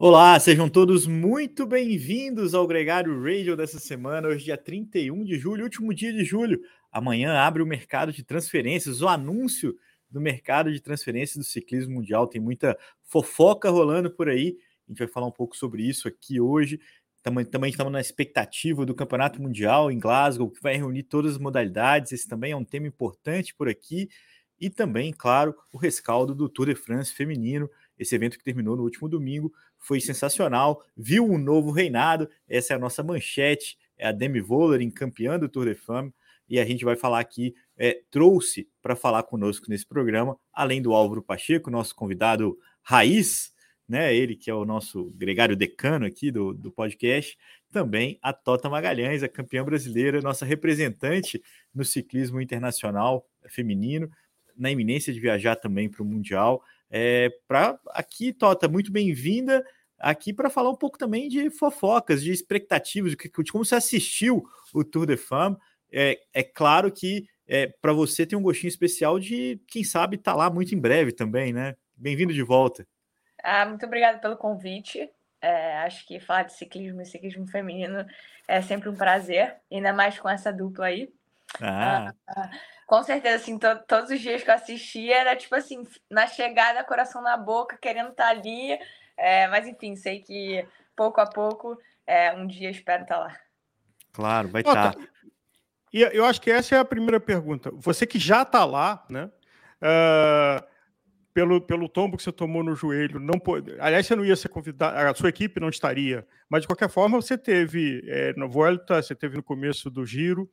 Olá, sejam todos muito bem-vindos ao Gregário Radio dessa semana, hoje dia 31 de julho, último dia de julho. Amanhã abre o mercado de transferências, o anúncio do mercado de transferências do ciclismo mundial. Tem muita fofoca rolando por aí. A gente vai falar um pouco sobre isso aqui hoje. Também, também estamos na expectativa do Campeonato Mundial em Glasgow, que vai reunir todas as modalidades. Esse também é um tema importante por aqui. E também, claro, o rescaldo do Tour de France feminino, esse evento que terminou no último domingo foi sensacional, viu um novo reinado, essa é a nossa manchete, é a Demi Vollering campeã do Tour de Femme, e a gente vai falar aqui, é, trouxe para falar conosco nesse programa, além do Álvaro Pacheco, nosso convidado raiz, né, ele que é o nosso gregário decano aqui do, do podcast, também a Tota Magalhães, a campeã brasileira, nossa representante no ciclismo internacional feminino, na iminência de viajar também para o Mundial. É, para aqui, Tota, muito bem-vinda aqui para falar um pouco também de fofocas, de expectativas, de, de como você assistiu o Tour de Femme. É, é claro que é, para você tem um gostinho especial de, quem sabe, estar tá lá muito em breve também, né? Bem-vindo de volta. Ah, muito obrigada pelo convite. É, acho que falar de ciclismo e ciclismo feminino é sempre um prazer, ainda mais com essa dupla aí. Ah. ah com certeza, assim, to todos os dias que eu assistia era tipo assim, na chegada, coração na boca, querendo estar tá ali. É, mas enfim, sei que pouco a pouco, é, um dia espero estar tá lá. Claro, vai estar. Tá. E eu acho que essa é a primeira pergunta. Você que já está lá, né? Uh, pelo, pelo tombo que você tomou no joelho, não pode. Aliás, você não ia ser convidado, a sua equipe não estaria, mas de qualquer forma você teve é, no Volta, você teve no começo do giro.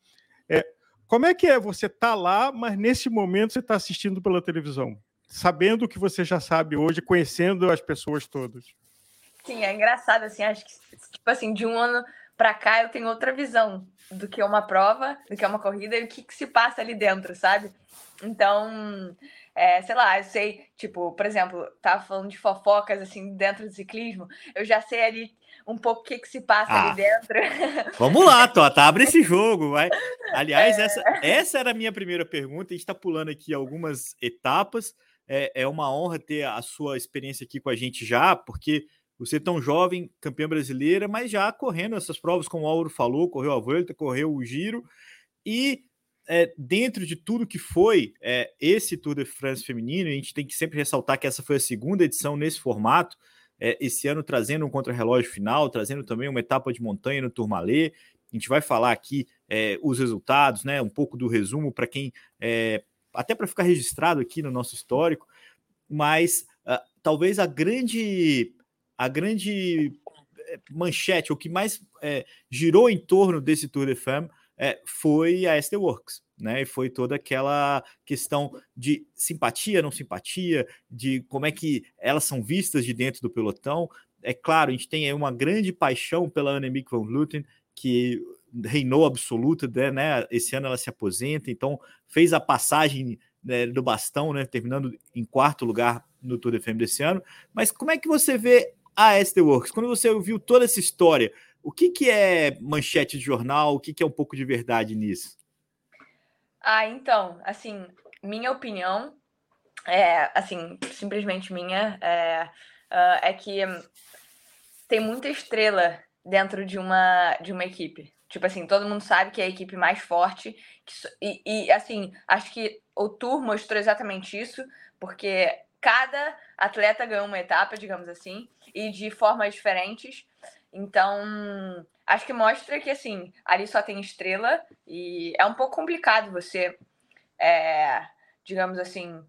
É, como é que é você tá lá, mas nesse momento você está assistindo pela televisão, sabendo o que você já sabe hoje, conhecendo as pessoas todas? Sim, é engraçado assim, acho que tipo assim, de um ano para cá eu tenho outra visão do que uma prova, do que uma corrida e o que, que se passa ali dentro, sabe? Então, é, sei lá, eu sei, tipo, por exemplo, tava falando de fofocas assim dentro do ciclismo, eu já sei ali um pouco o que, que se passa ah, ali dentro. Vamos lá, Tota, abre esse jogo, vai. Aliás, é... essa, essa era a minha primeira pergunta. A gente está pulando aqui algumas etapas. É, é uma honra ter a sua experiência aqui com a gente já, porque você é tão jovem, campeã brasileira, mas já correndo essas provas, como o Auro falou, correu a volta, correu o giro, e é, dentro de tudo que foi é, esse Tour de France feminino, a gente tem que sempre ressaltar que essa foi a segunda edição nesse formato, é, esse ano trazendo um contrarrelógio final, trazendo também uma etapa de montanha no Tourmalet. A gente vai falar aqui é, os resultados, né? Um pouco do resumo para quem é, até para ficar registrado aqui no nosso histórico, mas uh, talvez a grande a grande é, manchete, o que mais é, girou em torno desse Tour de Femme é, foi a SD Works né? E foi toda aquela questão de simpatia, não simpatia, de como é que elas são vistas de dentro do pelotão. É claro, a gente tem aí uma grande paixão pela Annemiek van Vleuten, que reinou absoluta, né, né? Esse ano ela se aposenta, então fez a passagem né, do bastão, né? Terminando em quarto lugar no Tour de Femme desse ano. Mas como é que você vê a SD Works? Quando você ouviu toda essa história, o que, que é manchete de jornal? O que, que é um pouco de verdade nisso? Ah, então, assim, minha opinião, é, assim, simplesmente minha, é, uh, é que tem muita estrela dentro de uma, de uma equipe. Tipo assim, todo mundo sabe que é a equipe mais forte. E, e, assim, acho que o Tour mostrou exatamente isso, porque cada atleta ganhou uma etapa, digamos assim, e de formas diferentes. Então, acho que mostra que, assim, ali só tem estrela e é um pouco complicado você, é, digamos assim,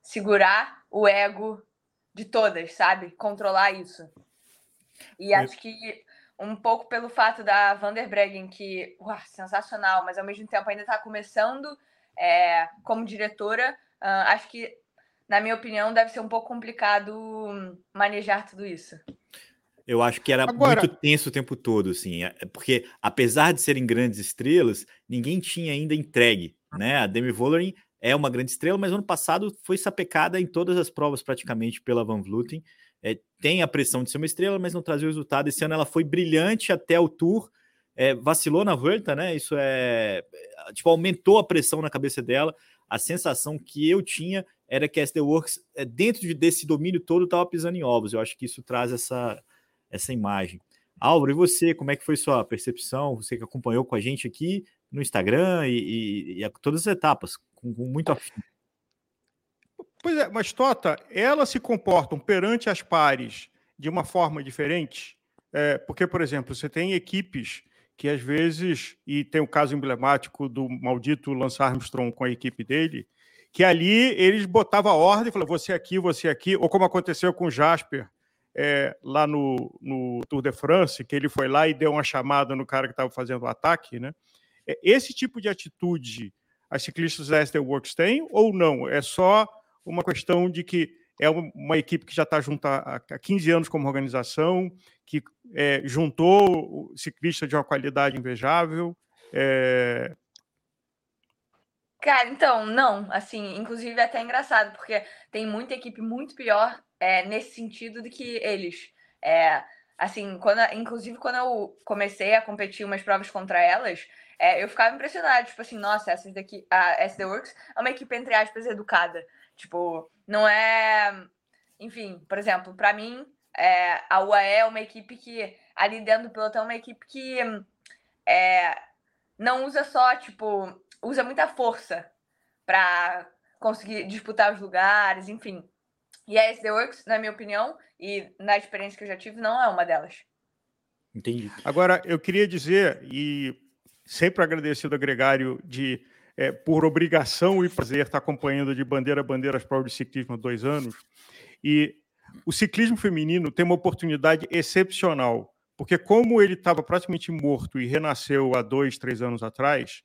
segurar o ego de todas, sabe? Controlar isso. E acho que um pouco pelo fato da Van der Breggen, que, uau, sensacional, mas ao mesmo tempo ainda está começando é, como diretora, uh, acho que, na minha opinião, deve ser um pouco complicado manejar tudo isso. Eu acho que era Agora... muito tenso o tempo todo, assim, é, porque apesar de serem grandes estrelas, ninguém tinha ainda entregue, né? A Demi Vollering é uma grande estrela, mas ano passado foi sapecada em todas as provas praticamente pela Van Vleuten. É, tem a pressão de ser uma estrela, mas não trazia o resultado. Esse ano ela foi brilhante até o Tour, é, vacilou na volta, né? Isso é, é tipo aumentou a pressão na cabeça dela. A sensação que eu tinha era que a SD Works, é, dentro desse domínio todo, estava pisando em ovos. Eu acho que isso traz essa, essa imagem. Álvaro, e você, como é que foi sua percepção? Você que acompanhou com a gente aqui no Instagram e, e, e todas as etapas, com, com muito afim. Pois é, mas Tota, elas se comportam perante as pares de uma forma diferente? É, porque, por exemplo, você tem equipes que às vezes, e tem o caso emblemático do maldito Lance Armstrong com a equipe dele, que ali eles botavam a ordem, falavam você aqui, você aqui, ou como aconteceu com o Jasper é, lá no, no, Tour de France, que ele foi lá e deu uma chamada no cara que estava fazendo o ataque, né? É, esse tipo de atitude as ciclistas da SD Works têm ou não? É só uma questão de que é uma equipe que já está junto há 15 anos como organização, que é, juntou ciclistas de uma qualidade invejável. É... Cara, então, não, assim, inclusive é até engraçado, porque tem muita equipe muito pior é, nesse sentido do que eles. É, assim, quando, inclusive quando eu comecei a competir umas provas contra elas, é, eu ficava impressionado, tipo assim, nossa, essas daqui, a SD Works é uma equipe, entre aspas, educada. Tipo, não é. Enfim, por exemplo, para mim, é, a UAE é uma equipe que, ali dentro do pelotão, é uma equipe que é, não usa só, tipo, usa muita força para conseguir disputar os lugares, enfim. E a SD Works, na minha opinião, e na experiência que eu já tive, não é uma delas. Entendi. Agora, eu queria dizer, e sempre agradecido ao Gregário de é, por obrigação e prazer, estar acompanhando de bandeira a bandeira as provas de ciclismo há dois anos. E o ciclismo feminino tem uma oportunidade excepcional, porque como ele estava praticamente morto e renasceu há dois, três anos atrás,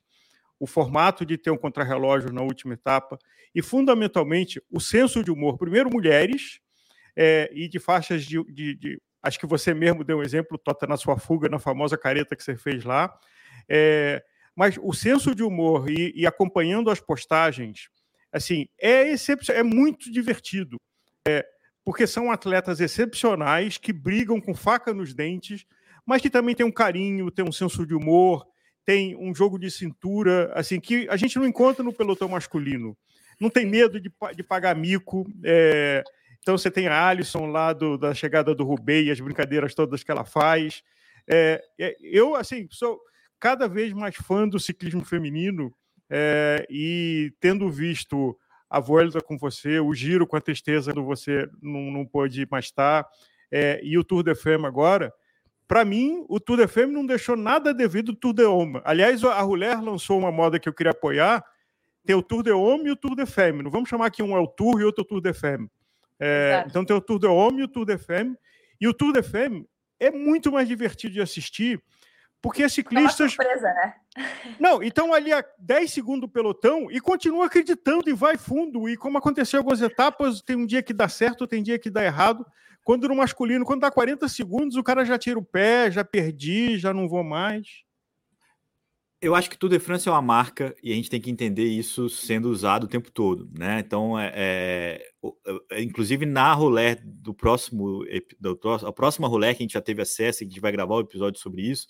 o formato de ter um contrarrelógio na última etapa e, fundamentalmente, o senso de humor. Primeiro, mulheres é, e de faixas de, de, de, Acho que você mesmo deu um exemplo, Tota, na sua fuga, na famosa careta que você fez lá. É, mas o senso de humor e, e acompanhando as postagens, assim, é excepcional, é muito divertido. É, porque são atletas excepcionais que brigam com faca nos dentes, mas que também têm um carinho, têm um senso de humor, tem um jogo de cintura, assim, que a gente não encontra no pelotão masculino. Não tem medo de, de pagar mico. É, então você tem a Alisson lá do, da chegada do Rubei as brincadeiras todas que ela faz. É, é eu, assim, sou cada vez mais fã do ciclismo feminino é, e tendo visto a Vuelta com você, o Giro com a tristeza do você não, não pôde mais estar, é, e o Tour de Femme agora, para mim, o Tour de Femme não deixou nada devido ao Tour de Homme. Aliás, a Ruler lançou uma moda que eu queria apoiar, tem o Tour de Homme e o Tour de Femme. Não vamos chamar que um é o Tour e outro é o Tour de Femme. É, então tem o Tour de Homme e o Tour de Femme. E o Tour de Femme é muito mais divertido de assistir, porque ciclistas. É uma surpresa, né? Não, então ali a 10 segundos do pelotão e continua acreditando e vai fundo. E como aconteceu algumas etapas, tem um dia que dá certo, tem dia que dá errado. Quando no masculino, quando dá 40 segundos, o cara já tira o pé, já perdi, já não vou mais. Eu acho que Tour de France é uma marca e a gente tem que entender isso sendo usado o tempo todo, né? Então, é, é, é inclusive na rolé do próximo, do, a próxima rolé que a gente já teve acesso, e a gente vai gravar o um episódio sobre isso,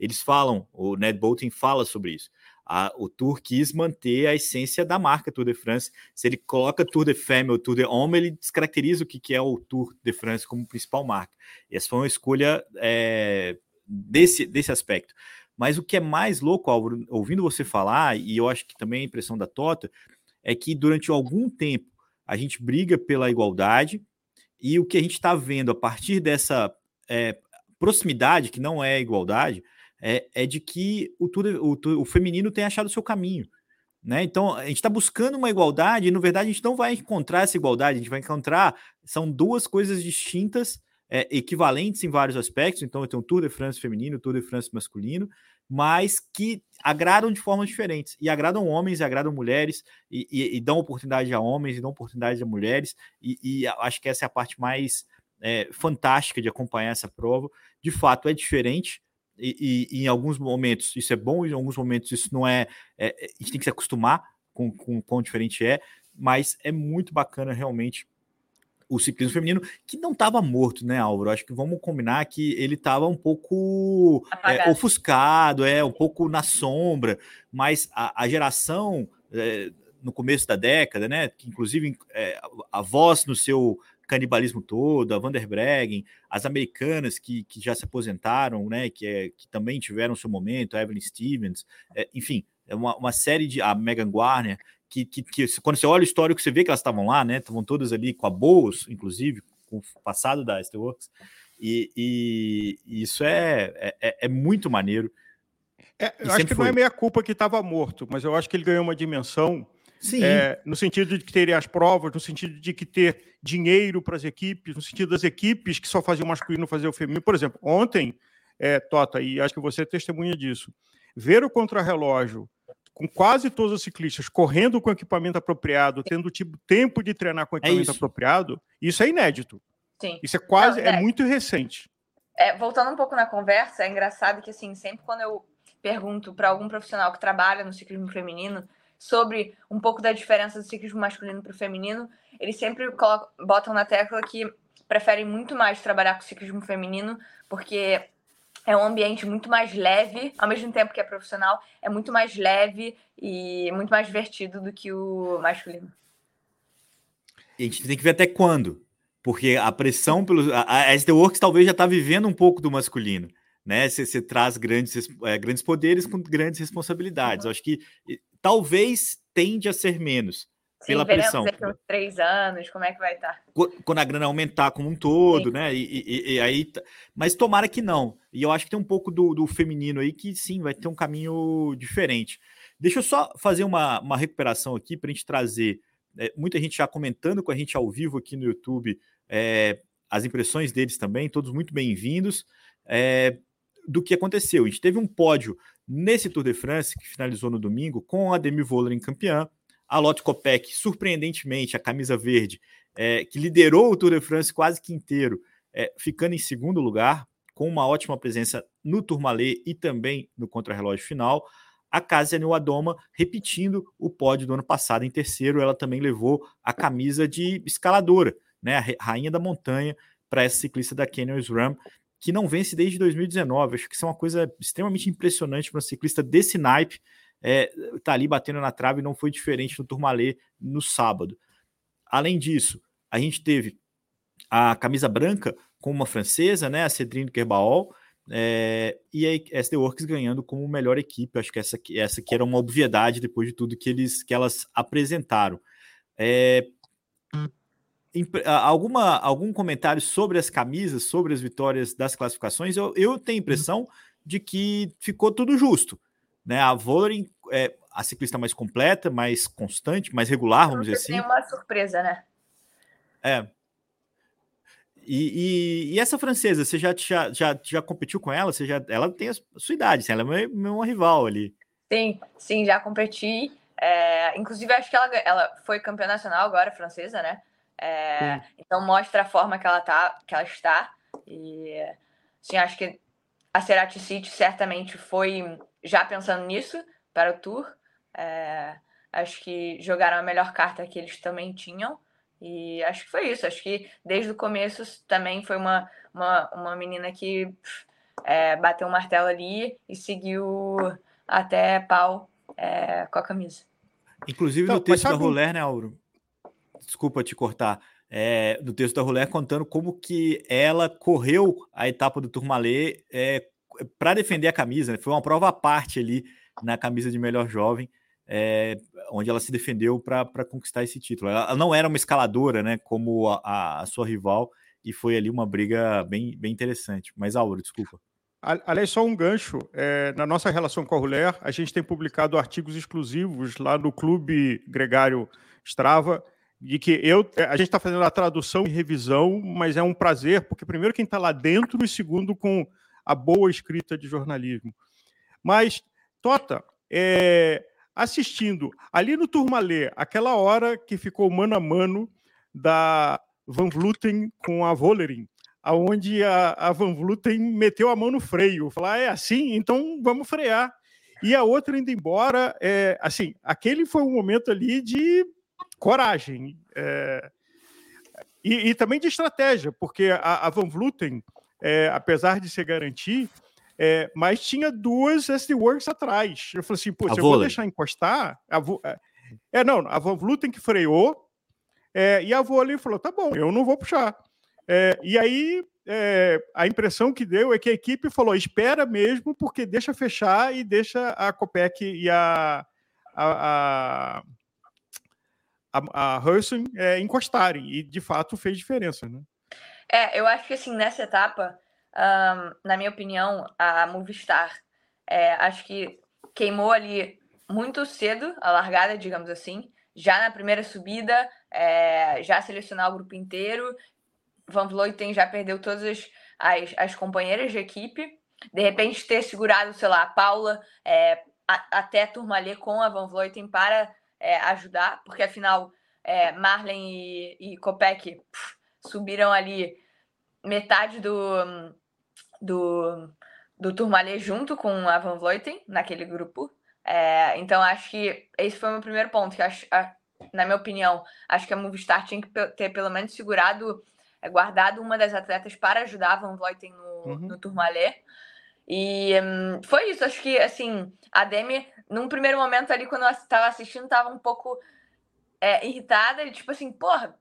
eles falam, o Ned Bolton fala sobre isso. A, o Tour quis manter a essência da marca Tour de France. Se ele coloca Tour de Femme ou Tour de Homme, ele descaracteriza o que, que é o Tour de France como principal marca. E essa foi uma escolha é, desse, desse aspecto. Mas o que é mais louco, Álvaro, ouvindo você falar, e eu acho que também a impressão da Tota, é que durante algum tempo a gente briga pela igualdade, e o que a gente está vendo a partir dessa é, proximidade, que não é igualdade, é, é de que o, o, o feminino tem achado o seu caminho. Né? Então, a gente está buscando uma igualdade e, na verdade, a gente não vai encontrar essa igualdade, a gente vai encontrar. São duas coisas distintas, é, equivalentes em vários aspectos. Então, eu tenho o Tour de France feminino, o Tour de France masculino, mas que agradam de formas diferentes. E agradam homens, e agradam mulheres, e, e, e dão oportunidade a homens, e dão oportunidade a mulheres. E, e acho que essa é a parte mais é, fantástica de acompanhar essa prova. De fato, é diferente e, e, em alguns momentos isso é bom, em alguns momentos isso não é, é, é a gente tem que se acostumar com, com o quão diferente é, mas é muito bacana realmente o ciclismo feminino, que não estava morto, né, Álvaro? Acho que vamos combinar que ele estava um pouco é, ofuscado, é, um pouco na sombra, mas a, a geração é, no começo da década, né? Que inclusive é, a voz no seu canibalismo todo, a Vanderbreggen, as americanas que, que já se aposentaram, né? Que, é, que também tiveram seu momento, a Evelyn Stevens, é, enfim, é uma, uma série de. a Megan Warner, que, que, que, quando você olha o histórico, você vê que elas estavam lá, né? Estavam todas ali com a Boas, inclusive, com o passado da Steelworks. E, e, e isso é, é, é, é muito maneiro. É, eu acho que foi. não é meia culpa que estava morto, mas eu acho que ele ganhou uma dimensão é, no sentido de que terem as provas, no sentido de que ter dinheiro para as equipes, no sentido das equipes que só faziam o masculino fazer o feminino. Por exemplo, ontem, é, Tota, e acho que você é testemunha disso, ver o contrarrelógio com quase todos os ciclistas correndo com equipamento apropriado, tendo tipo, tempo de treinar com é equipamento é isso. apropriado, isso é inédito. Sim. Isso é quase, Não, é, é, muito recente. É, voltando um pouco na conversa, é engraçado que assim, sempre quando eu pergunto para algum profissional que trabalha no ciclismo feminino sobre um pouco da diferença do ciclismo masculino para o feminino, eles sempre colocam, botam na tecla que preferem muito mais trabalhar com o ciclismo feminino, porque é um ambiente muito mais leve, ao mesmo tempo que é profissional, é muito mais leve e muito mais divertido do que o masculino. E a gente tem que ver até quando, porque a pressão pelo. A, SD Works talvez já está vivendo um pouco do masculino. Né? Você, você traz grandes, é, grandes poderes com grandes responsabilidades. Uhum. Eu acho que talvez tende a ser menos pela pressão. Daqui uns três anos, como é que vai estar? Quando a grana aumentar como um todo, sim. né? E, e, e, aí, mas tomara que não. E eu acho que tem um pouco do, do, feminino aí que sim, vai ter um caminho diferente. Deixa eu só fazer uma, uma recuperação aqui para a gente trazer é, muita gente já comentando com a gente ao vivo aqui no YouTube é, as impressões deles também, todos muito bem-vindos. É, do que aconteceu. A gente teve um pódio nesse Tour de France, que finalizou no domingo, com a Demi Vollering campeã, a Lotte Kopeck, surpreendentemente, a camisa verde, é, que liderou o Tour de France quase que inteiro, é, ficando em segundo lugar, com uma ótima presença no Tourmalet e também no contrarrelógio final. A Kasia Adoma repetindo o pódio do ano passado em terceiro, ela também levou a camisa de escaladora, né, a rainha da montanha, para essa ciclista da Canyon SRAM, que não vence desde 2019. Acho que isso é uma coisa extremamente impressionante para um ciclista desse naipe é, tá ali batendo na trave, não foi diferente no Turmalê no sábado. Além disso, a gente teve a camisa branca com uma francesa, né, a Cedrine Kerbaol, é, e a SD Works ganhando como melhor equipe. Acho que essa, essa aqui era uma obviedade depois de tudo que, eles, que elas apresentaram. É, alguma, algum comentário sobre as camisas, sobre as vitórias das classificações? Eu, eu tenho a impressão de que ficou tudo justo. Né? A Vollering é a ciclista mais completa, mais constante, mais regular, vamos dizer assim. Tem uma surpresa, né? É. E, e, e, essa francesa, você já, já, já, já competiu com ela? Você já, ela tem a sua idade, assim, ela é uma, uma rival ali. Sim, sim, já competi. É, inclusive, acho que ela, ela foi campeã nacional agora, francesa, né? É, então mostra a forma que ela tá, que ela está. E sim, acho que a Cerati City certamente foi já pensando nisso para o Tour. É, acho que jogaram a melhor carta que eles também tinham. E acho que foi isso. Acho que desde o começo também foi uma, uma, uma menina que é, bateu o um martelo ali e seguiu até pau é, com a camisa. Inclusive então, no texto da Roller, né, Auro? Desculpa te cortar. É, no texto da Roller contando como que ela correu a etapa do Tourmalet é, para defender a camisa, né? foi uma prova à parte ali na camisa de melhor jovem, é, onde ela se defendeu para conquistar esse título. Ela, não era uma escaladora, né, como a, a, sua rival, e foi ali uma briga bem, bem interessante. Mas, Auro, desculpa. Aliás, só um gancho. É, na nossa relação com a Ruler, a gente tem publicado artigos exclusivos lá no Clube Gregário Strava, de que eu, a gente está fazendo a tradução e revisão, mas é um prazer, porque primeiro quem está lá dentro e segundo com a boa escrita de jornalismo. Mas, Tota, é, assistindo ali no Turmalê, aquela hora que ficou mano a mano da Van Vluten com a Vollering, aonde a, a Van Vluten meteu a mão no freio, falar, ah, é assim, então vamos frear. E a outra indo embora, é, assim, aquele foi um momento ali de coragem é, e, e, também de estratégia, porque a, a Van Vluten é, apesar de se garantir, é, mas tinha duas SD Works atrás. Eu falei assim, pô, se eu vou deixar encostar, a, É, não, a Van Vluten que freou, é, e a Vôlei falou: tá bom, eu não vou puxar. É, e aí é, a impressão que deu é que a equipe falou: espera mesmo, porque deixa fechar e deixa a Copec e a, a, a, a, a é, encostarem. E de fato fez diferença. Né? É, eu acho que assim, nessa etapa, um, na minha opinião, a Movistar é, acho que queimou ali muito cedo a largada, digamos assim. Já na primeira subida, é, já selecionar o grupo inteiro. Van Vleuten já perdeu todas as, as, as, companheiras de equipe. De repente, ter segurado, sei lá, a Paula é, a, até Turmalê com a Van Vleuten para é, ajudar, porque afinal, é, Marlen e, e Kopek subiram ali metade do, do, do Turmalê junto com a Van Vleuten naquele grupo. É, então, acho que esse foi o meu primeiro ponto, que acho, na minha opinião, acho que a Movistar tinha que ter pelo menos segurado, é, guardado uma das atletas para ajudar a Van Vleuten no, uhum. no Turmalé. E hum, foi isso, acho que, assim, a Demi, num primeiro momento ali, quando eu estava assistindo, estava um pouco é, irritada, e tipo assim, porra,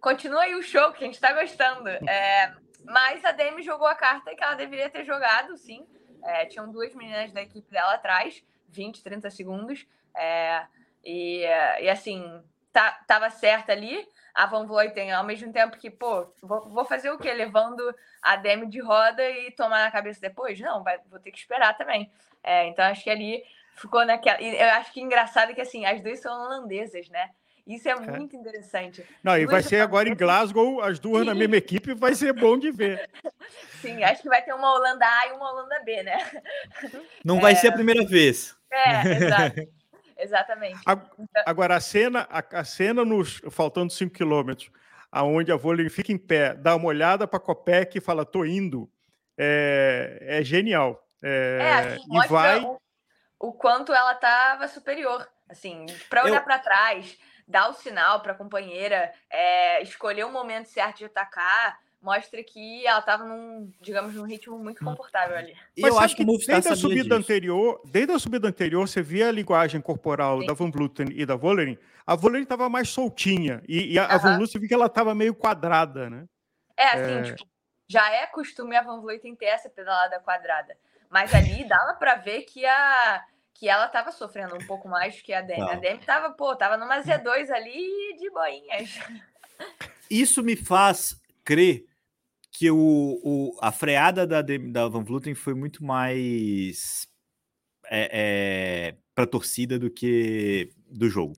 continua aí o show que a gente tá gostando. É, mas a Demi jogou a carta que ela deveria ter jogado, sim. É, tinham duas meninas da equipe dela atrás, 20, 30 segundos. É, e, e assim, tá, tava certa ali. A Van Vleuten, ao mesmo tempo que, pô, vou, vou fazer o quê? Levando a Demi de roda e tomar na cabeça depois? Não, vai, vou ter que esperar também. É, então, acho que ali ficou naquela. E eu acho que engraçado que, assim, as duas são holandesas, né? Isso é, é. muito interessante. Não, e vai ser agora em Glasgow, as duas Sim. na mesma equipe, vai ser bom de ver. Sim, acho que vai ter uma Holanda A e uma Holanda B, né? Não é... vai ser a primeira vez. É, exato. Exatamente. Então agora, a cena, a, a cena nos faltando 5 quilômetros, aonde a vôlei fica em pé, dá uma olhada para a Copec e fala, tô indo, é, é genial. É, é assim, e vai... o, o quanto ela estava superior. Assim, para olhar Eu... para trás, dar o sinal para a companheira, é, escolher o momento certo de atacar, mostra que ela estava num, digamos, num ritmo muito hum. confortável ali. E eu acho que, que desde a subida disso. anterior, desde a subida anterior, você via a linguagem corporal Sim. da Van Vluten e da Vollering, a Vollering estava mais soltinha e, e a, a Van Vluten viu que ela estava meio quadrada, né? É, assim, é... Tipo, já é costume a Van Vluten ter essa pedalada quadrada, mas ali dava para ver que a que ela estava sofrendo um pouco mais que a Demi. Não. A Demi estava, pô, tava numa Z2 ali de boinhas. Isso me faz crer que o, o, a freada da, da Van Vluten foi muito mais é, é, para a torcida do que do jogo.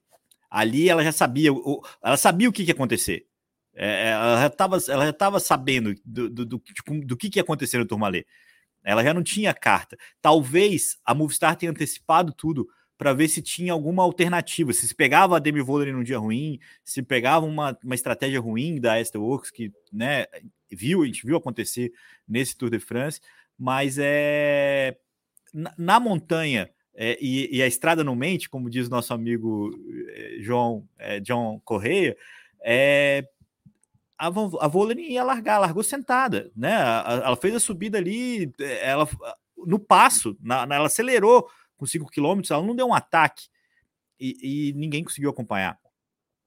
Ali ela já sabia, o, ela sabia o que, que ia acontecer. É, é ela já estava sabendo do, do, do, do, do que, que ia acontecer no Turmalê. Ela já não tinha carta. Talvez a Movistar tenha antecipado tudo para ver se tinha alguma alternativa. Se pegava a Demi Vollering num dia ruim, se pegava uma, uma estratégia ruim da Esther Works, que né, viu, a gente viu acontecer nesse Tour de France, mas é na, na montanha é, e, e, a estrada não mente, como diz nosso amigo é, João é, John Correia, é, a, a Vollering ia largar, largou sentada, né? Ela fez a subida ali, ela no passo, na, ela acelerou com 5 km, ela não deu um ataque e, e, ninguém conseguiu acompanhar.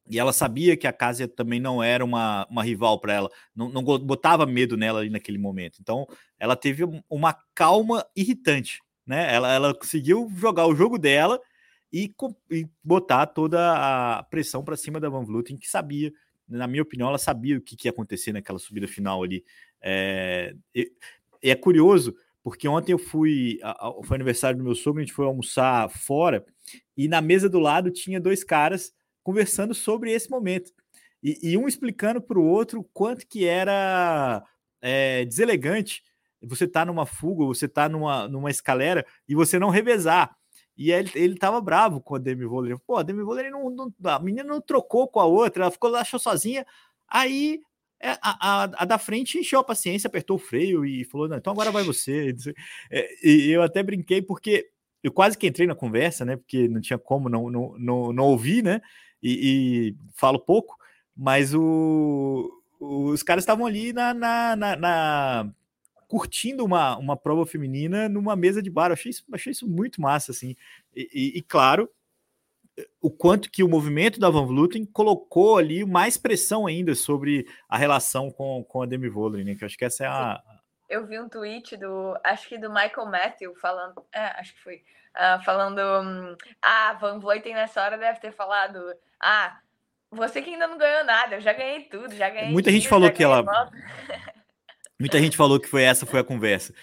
E ela sabia que a Casia também não era uma, uma rival para ela, não, não botava medo nela ali naquele momento. Então, ela teve uma calma irritante, né? Ela, ela conseguiu jogar o jogo dela e, e botar toda a pressão para cima da Van Vluten, que sabia na minha opinião, ela sabia o que, que ia acontecer naquela subida final ali. É, e, é curioso, porque ontem eu fui, foi aniversário do meu sogro, a gente foi almoçar fora, e na mesa do lado tinha dois caras conversando sobre esse momento. E, e um explicando para o outro quanto que era é, deselegante você tá numa fuga, você tá numa, numa escalera e você não revezar. E ele, ele tava bravo com a Demi Voller. Pô, a Demi Voller não, não, a menina não trocou com a outra, ela ficou lá, achou sozinha. Aí é, a, a, a, da frente encheu a paciência, apertou o freio e falou: não, então agora vai você. É, e eu até brinquei porque eu quase que entrei na conversa, né? Porque não tinha como não, não, não, não ouvir, né? E, e falo pouco, mas o, os caras estavam ali na, na, na, na curtindo uma, uma prova feminina numa mesa de bar. Eu achei isso, achei isso muito massa, assim. E, e, e claro o quanto que o movimento da Van Vluten colocou ali mais pressão ainda sobre a relação com, com a Demi Vollering, né? Que eu acho que essa é a. Eu vi um tweet do, acho que do Michael Matthew falando, é, acho que foi, uh, falando, um, ah, Van Vleuten nessa hora deve ter falado, ah, você que ainda não ganhou nada, eu já ganhei tudo, já ganhei. Muita gente falou que ela. Muita gente falou que foi essa foi a conversa.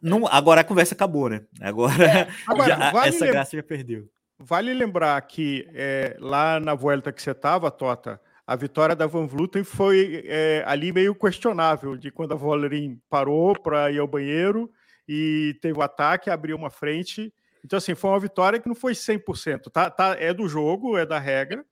Não, agora a conversa acabou, né? Agora, é. agora já, vale essa graça já perdeu. Vale lembrar que é, lá na volta que você estava, Tota, a vitória da Van Vluten foi é, ali meio questionável, de quando a Vollering parou para ir ao banheiro e teve o ataque, abriu uma frente. Então, assim, foi uma vitória que não foi 100%. Tá, tá, é do jogo, é da regra,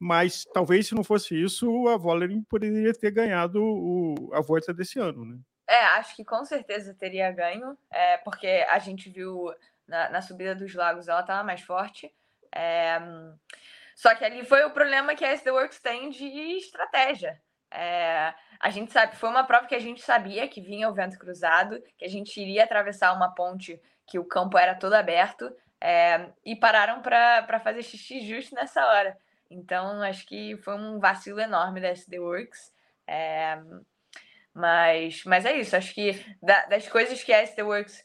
mas talvez se não fosse isso, a Vollering poderia ter ganhado o, a volta desse ano, né? É, acho que com certeza teria ganho, é, porque a gente viu na, na subida dos lagos ela estava mais forte. É, só que ali foi o problema que a SD Works tem de estratégia. É, a gente sabe, foi uma prova que a gente sabia que vinha o vento cruzado, que a gente iria atravessar uma ponte que o campo era todo aberto, é, e pararam para fazer xixi justo nessa hora. Então, acho que foi um vacilo enorme da SD Works. É, mas, mas é isso, acho que da, das coisas que a SD Works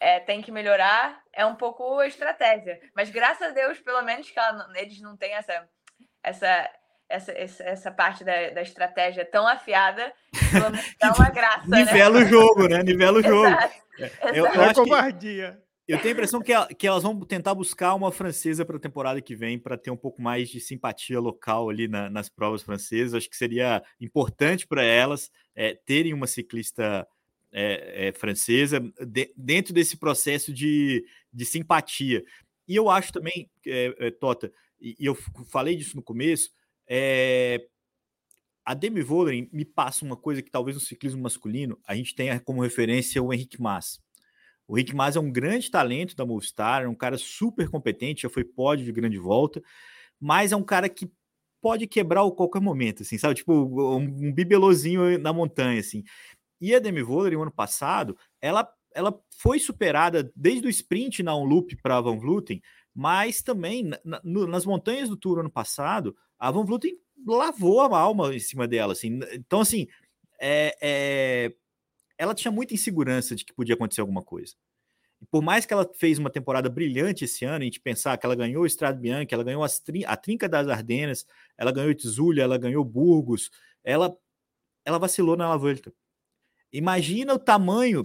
é, tem que melhorar é um pouco a estratégia. Mas graças a Deus, pelo menos que ela, eles não têm essa, essa, essa, essa, essa parte da, da estratégia tão afiada, pelo menos dá uma graça. Né? Nivela né? o jogo, né? Nivela o jogo. Exato, é, eu, eu é covardia. Eu tenho a impressão que, que elas vão tentar buscar uma francesa para a temporada que vem para ter um pouco mais de simpatia local ali na, nas provas francesas. Acho que seria importante para elas é, terem uma ciclista é, é, francesa de, dentro desse processo de, de simpatia. E eu acho também, é, Tota, e, e, eu falei disso no começo, a Demi Vollering me passa uma coisa que talvez no ciclismo masculino a gente tenha como referência o Henrique Mas. O Henrique Mas é um grande talento da Movistar, é um cara super competente, já foi pódio de grande volta, mas é um cara que pode quebrar a qualquer momento, assim, sabe? Tipo, um, um bibelozinho na montanha, assim. E a Demi Vollering, ano passado, ela, ela foi superada desde o sprint na loop para Van Vluten, mas também na, no, nas montanhas do Tour ano passado, a Van Vluten lavou a alma em cima dela. Assim. Então, assim, é, é, ela tinha muita insegurança de que podia acontecer alguma coisa. E por mais que ela fez uma temporada brilhante esse ano, a gente pensar que ela ganhou o Estrade Bianchi, ela ganhou a Trinca das Ardenas, ela ganhou Itzulha, ela ganhou Burgos, ela, ela vacilou na La Volta. Imagina o tamanho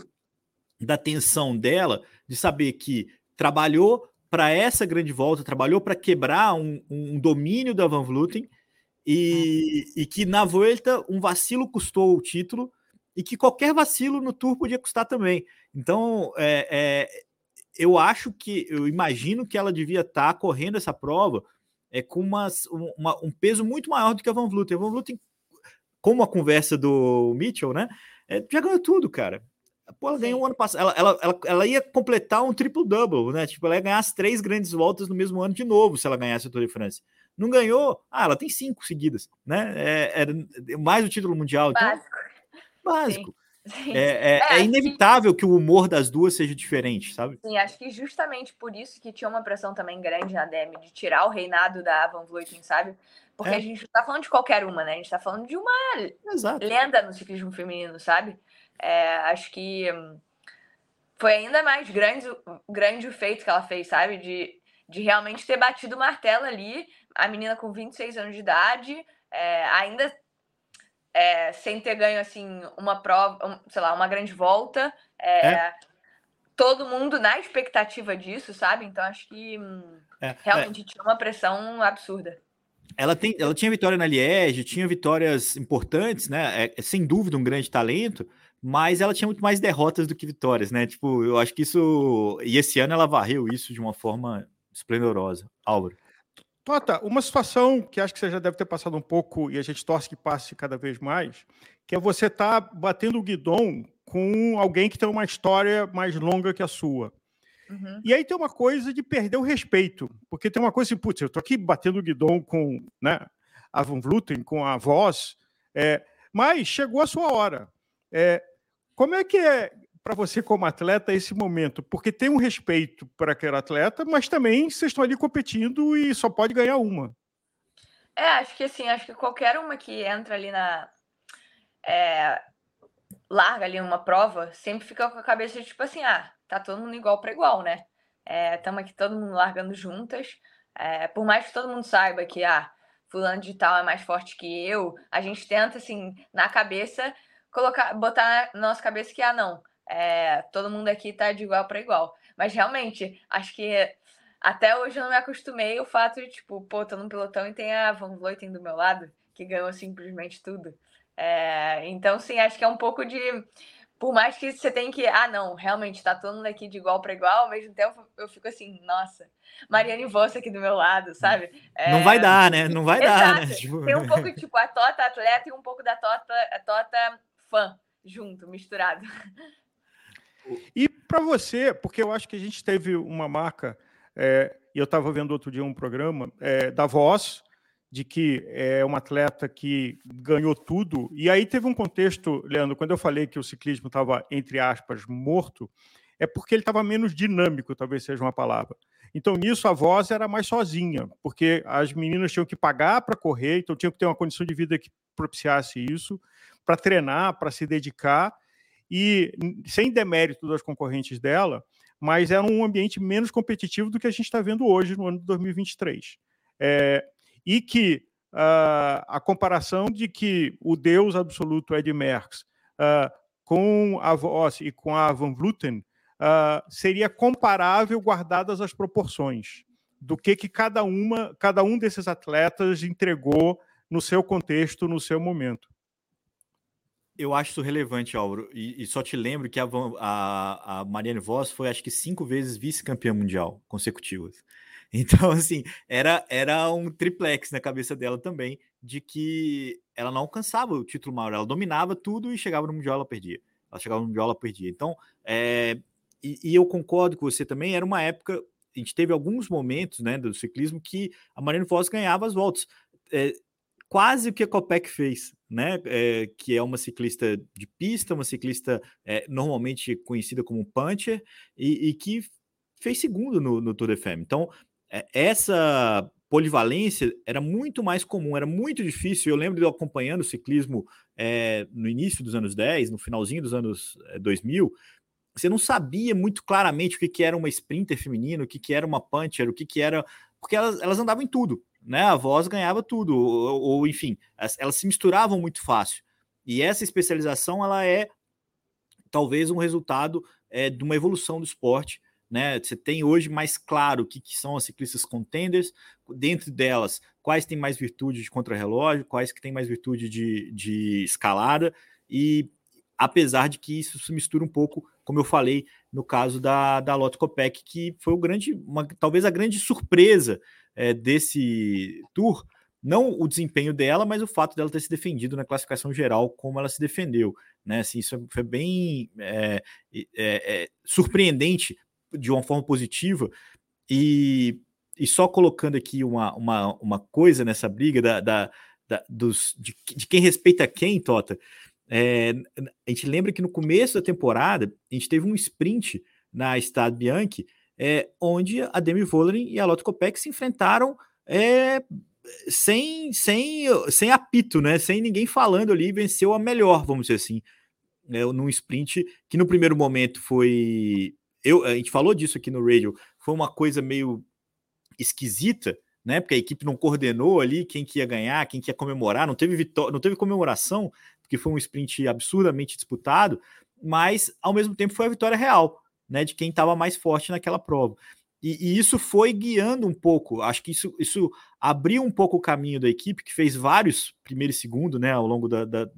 da tensão dela de saber que trabalhou para essa grande volta, trabalhou para quebrar um, um, domínio da Van Vluten e, e, que na volta um vacilo custou o título e que qualquer vacilo no Tour podia custar também. Então, é, é, eu acho que, eu imagino que ela devia estar tá correndo essa prova é, com uma, uma, um peso muito maior do que a Van Vluten. A Van Vluten, como a conversa do Mitchell, né? é, já ganhou tudo, cara. Pô, ela ganhou um ano passado. Ela, ela, ela, ela, ia completar um triple-double, né? Tipo, ela ia ganhar as três grandes voltas no mesmo ano de novo, se ela ganhasse o Tour de France. Não ganhou? Ah, ela tem cinco seguidas, né? É, é mais o título mundial. Então, básico. Básico. Sim. É, é, é, é inevitável que... o humor das duas seja diferente, sabe? Sim, acho que justamente por isso que tinha uma pressão também grande na Demi de tirar o reinado da Van Vleuten, sabe? Porque é. a gente não tá falando de qualquer uma, né? A gente tá falando de uma Exato. lenda no ciclismo feminino, sabe? É, acho que foi ainda mais grande, grande o feito que ela fez, sabe? De, de realmente ter batido o martelo ali. A menina com 26 anos de idade, é, ainda é, sem ter ganho, assim, uma prova, um, sei lá, uma grande volta. É, é. Todo mundo na expectativa disso, sabe? Então acho que hum, é, realmente tinha uma pressão absurda ela, tem, ela tinha vitória na Liege, tinha vitórias importantes, né? É, é, sem dúvida um grande talento, mas ela tinha muito mais derrotas do que vitórias, né? Tipo, eu acho que isso. E esse ano ela varreu isso de uma forma esplendorosa. Álvaro. Tota, uma situação que acho que você já deve ter passado um pouco e a gente torce que passe cada vez mais, que é você estar tá batendo o guidão com alguém que tem uma história mais longa que a sua. Uhum. E aí tem uma coisa de perder o respeito, porque tem uma coisa assim, putz, eu tô aqui batendo o guidão com né, a Van Vluten, com a voz, é, mas chegou a sua hora. É, como é que é para você como atleta esse momento? Porque tem um respeito por aquele atleta, mas também vocês estão ali competindo e só pode ganhar uma. É, acho que assim, acho que qualquer uma que entra ali na. É, larga ali uma prova, sempre fica com a cabeça de tipo assim, ah, tá todo mundo igual para igual, né? Estamos é, aqui todo mundo largando juntas. É, por mais que todo mundo saiba que, ah, fulano de tal é mais forte que eu, a gente tenta, assim, na cabeça, colocar, botar na nossa cabeça que, ah, não, é, todo mundo aqui tá de igual para igual. Mas realmente, acho que até hoje eu não me acostumei o fato de, tipo, pô, tô num pelotão e tem a Van Vleuten do meu lado, que ganhou simplesmente tudo. É, então, sim, acho que é um pouco de. Por mais que você tenha que. Ah, não, realmente, tá todo mundo aqui de igual para igual, ao mesmo tempo eu fico assim, nossa, Mariane Vossa aqui do meu lado, sabe? É... Não vai dar, né? Não vai Exato. dar, né? Tipo... Tem um pouco, tipo, a Tota atleta e um pouco da Tota, a tota fã junto, misturado. E para você, porque eu acho que a gente teve uma marca, é, e eu estava vendo outro dia um programa é, da Voz, de que é uma atleta que ganhou tudo. E aí teve um contexto, Leandro, quando eu falei que o ciclismo estava, entre aspas, morto, é porque ele estava menos dinâmico, talvez seja uma palavra. Então, nisso, a voz era mais sozinha, porque as meninas tinham que pagar para correr, então tinham que ter uma condição de vida que propiciasse isso, para treinar, para se dedicar, e sem demérito das concorrentes dela, mas era um ambiente menos competitivo do que a gente está vendo hoje, no ano de 2023. É, e que uh, a comparação de que o deus absoluto Ed Merckx uh, com a Voss e com a Van Vluten uh, seria comparável guardadas as proporções do que, que cada uma, cada um desses atletas entregou no seu contexto, no seu momento. Eu acho isso relevante, Álvaro, e, e só te lembro que a, a, a Marianne Voss foi, acho que, cinco vezes vice-campeã mundial consecutivas. Então, assim, era, era um triplex na cabeça dela também, de que ela não alcançava o título maior, ela dominava tudo e chegava no Mundial, ela perdia. Ela chegava no Mundial, ela perdia. Então, é, e, e, eu concordo com você também, era uma época, a gente teve alguns momentos né, do ciclismo que a Mariana Foz ganhava as voltas. É, quase o que a Copec fez, né? É, que é uma ciclista de pista, uma ciclista é, normalmente conhecida como puncher, e, e que fez segundo no, no Tour de Femme. Então, é, essa polivalência era muito mais comum, era muito difícil. Eu lembro de eu acompanhando o ciclismo é, no início dos anos 10, no finalzinho dos anos 2000. Eh, você não sabia muito claramente o que, que era uma sprinter feminina, o que, que era uma puncher, o que, que era. Porque elas, elas andavam em tudo, né? A voz ganhava tudo, ou, ou enfim, elas, se misturavam muito fácil. E essa especialização ela é talvez um resultado é, de uma evolução do esporte né? Você tem hoje mais claro o que, que são as ciclistas contenders, dentro delas, quais têm mais virtude de contrarrelógio, quais que têm mais virtude de, de escalada, e apesar de que isso se mistura um pouco, como eu falei, no caso da, da Lotto Copec, que foi o grande, uma, talvez a grande surpresa é, desse tour, não o desempenho dela, mas o fato dela ter se defendido na classificação geral como ela se defendeu, né? Assim, isso foi bem é, é, surpreendente de uma forma positiva. E, e só colocando aqui uma, uma, uma coisa nessa briga da, da, da dos, de, de, quem respeita quem, Tota. É, a gente lembra que no começo da temporada a gente teve um sprint na Stade Bianchi, é, onde a Demi Vollering e a Lotto Kopeck se enfrentaram é, sem, sem, sem apito, né? Sem ninguém falando ali, venceu a melhor, vamos dizer assim, né? num sprint que no primeiro momento foi eu, a gente falou disso aqui no radio, foi uma coisa meio esquisita, né? Porque a equipe não coordenou ali quem que ia ganhar, quem que ia comemorar, não teve vitória, não teve comemoração, porque foi um sprint absurdamente disputado, mas ao mesmo tempo foi a vitória real, né? De quem estava mais forte naquela prova. E, e, isso foi guiando um pouco. Acho que isso, isso abriu um pouco o caminho da equipe, que fez vários primeiro e segundo, né? Ao longo da, da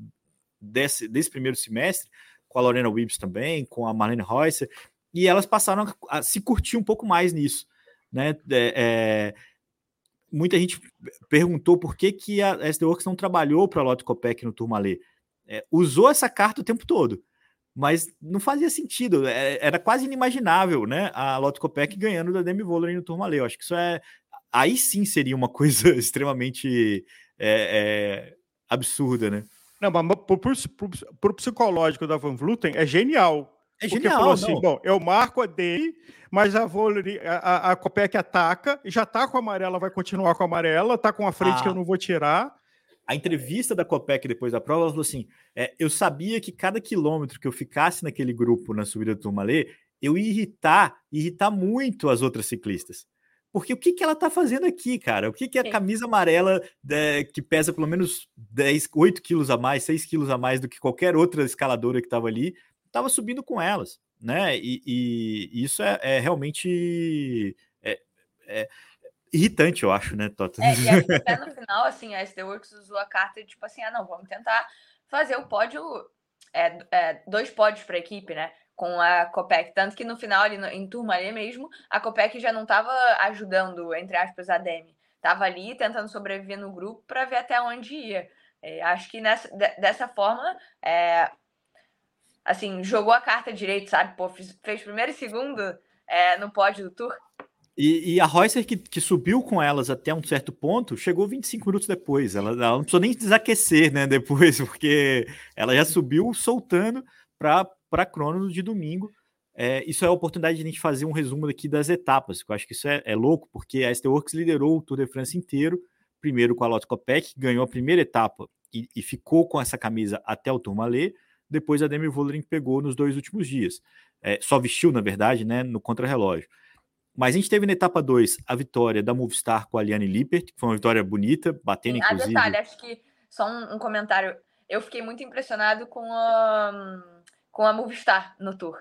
desse, desse primeiro semestre, com a Lorena Wibbs também, com a Marlene Reusser, e elas passaram a, se curtir um pouco mais nisso, né? É, é, muita gente perguntou por que, que a SD Works não trabalhou para a Lotto Copec no Turmalê. É, usou essa carta o tempo todo, mas não fazia sentido. É, era quase inimaginável, né? A Lotto Copec ganhando da Demi Vollering no Turmalê. Eu acho que isso é. Aí sim seria uma coisa extremamente é, é, absurda, né? Não, mas para o psicológico da Van Vluten é genial É porque genial, falou assim: não. bom, eu marco a Day, mas a, Volley, a, a Copec ataca, já tá com a amarela, vai continuar com a amarela, tá com a frente ah. que eu não vou tirar a entrevista da Copec depois da prova, ela falou assim: é, eu sabia que cada quilômetro que eu ficasse naquele grupo na subida do Turmalê, eu ia irritar, irritar muito as outras ciclistas. Porque o que, que ela tá fazendo aqui, cara? O que, que a camisa amarela, é, que pesa pelo menos 10, 8 quilos a mais, 6 quilos a mais do que qualquer outra escaladora que estava ali, estava subindo com elas, né? E, e isso é, é realmente. É, é, irritante, eu acho, né, Tota? É, e até no final, assim, a SD Works usou a carta de tipo assim, ah, não, vamos tentar fazer o pódio, é, é dois pódios para a equipe, né? Com a Copec. Tanto que no final, ali no, em turma ali mesmo, a Copec já não estava ajudando, entre aspas, a Demi. Tava ali tentando sobreviver no grupo para ver até onde ia. É, acho que nessa, de, dessa forma, é, assim, jogou a carta direito, sabe? Pô, fez, fez primeiro e segundo é, no pódio do Tour. E, e, a Reusser, que, que, subiu com elas até um certo ponto, chegou 25 minutos depois. Ela, ela não precisou nem desaquecer, né? Depois, porque ela já subiu soltando para a crono de domingo. É, isso é a oportunidade de a gente fazer um resumo aqui das etapas, eu acho que isso é, é louco, porque a ST liderou o Tour de France inteiro, primeiro com a Lotte Copec, ganhou a primeira etapa e, e, ficou com essa camisa até o Tourmalet, depois a Demi Vollering pegou nos dois últimos dias. É, só vestiu, na verdade, né, no contrarrelógio. Mas a gente teve na etapa 2 a vitória da Movistar com a Liane Lippert, que foi uma vitória bonita, batendo Sim, inclusive. A detalhe, acho que só um, um, comentário. Eu fiquei muito impressionado com a, com a Movistar no Tour.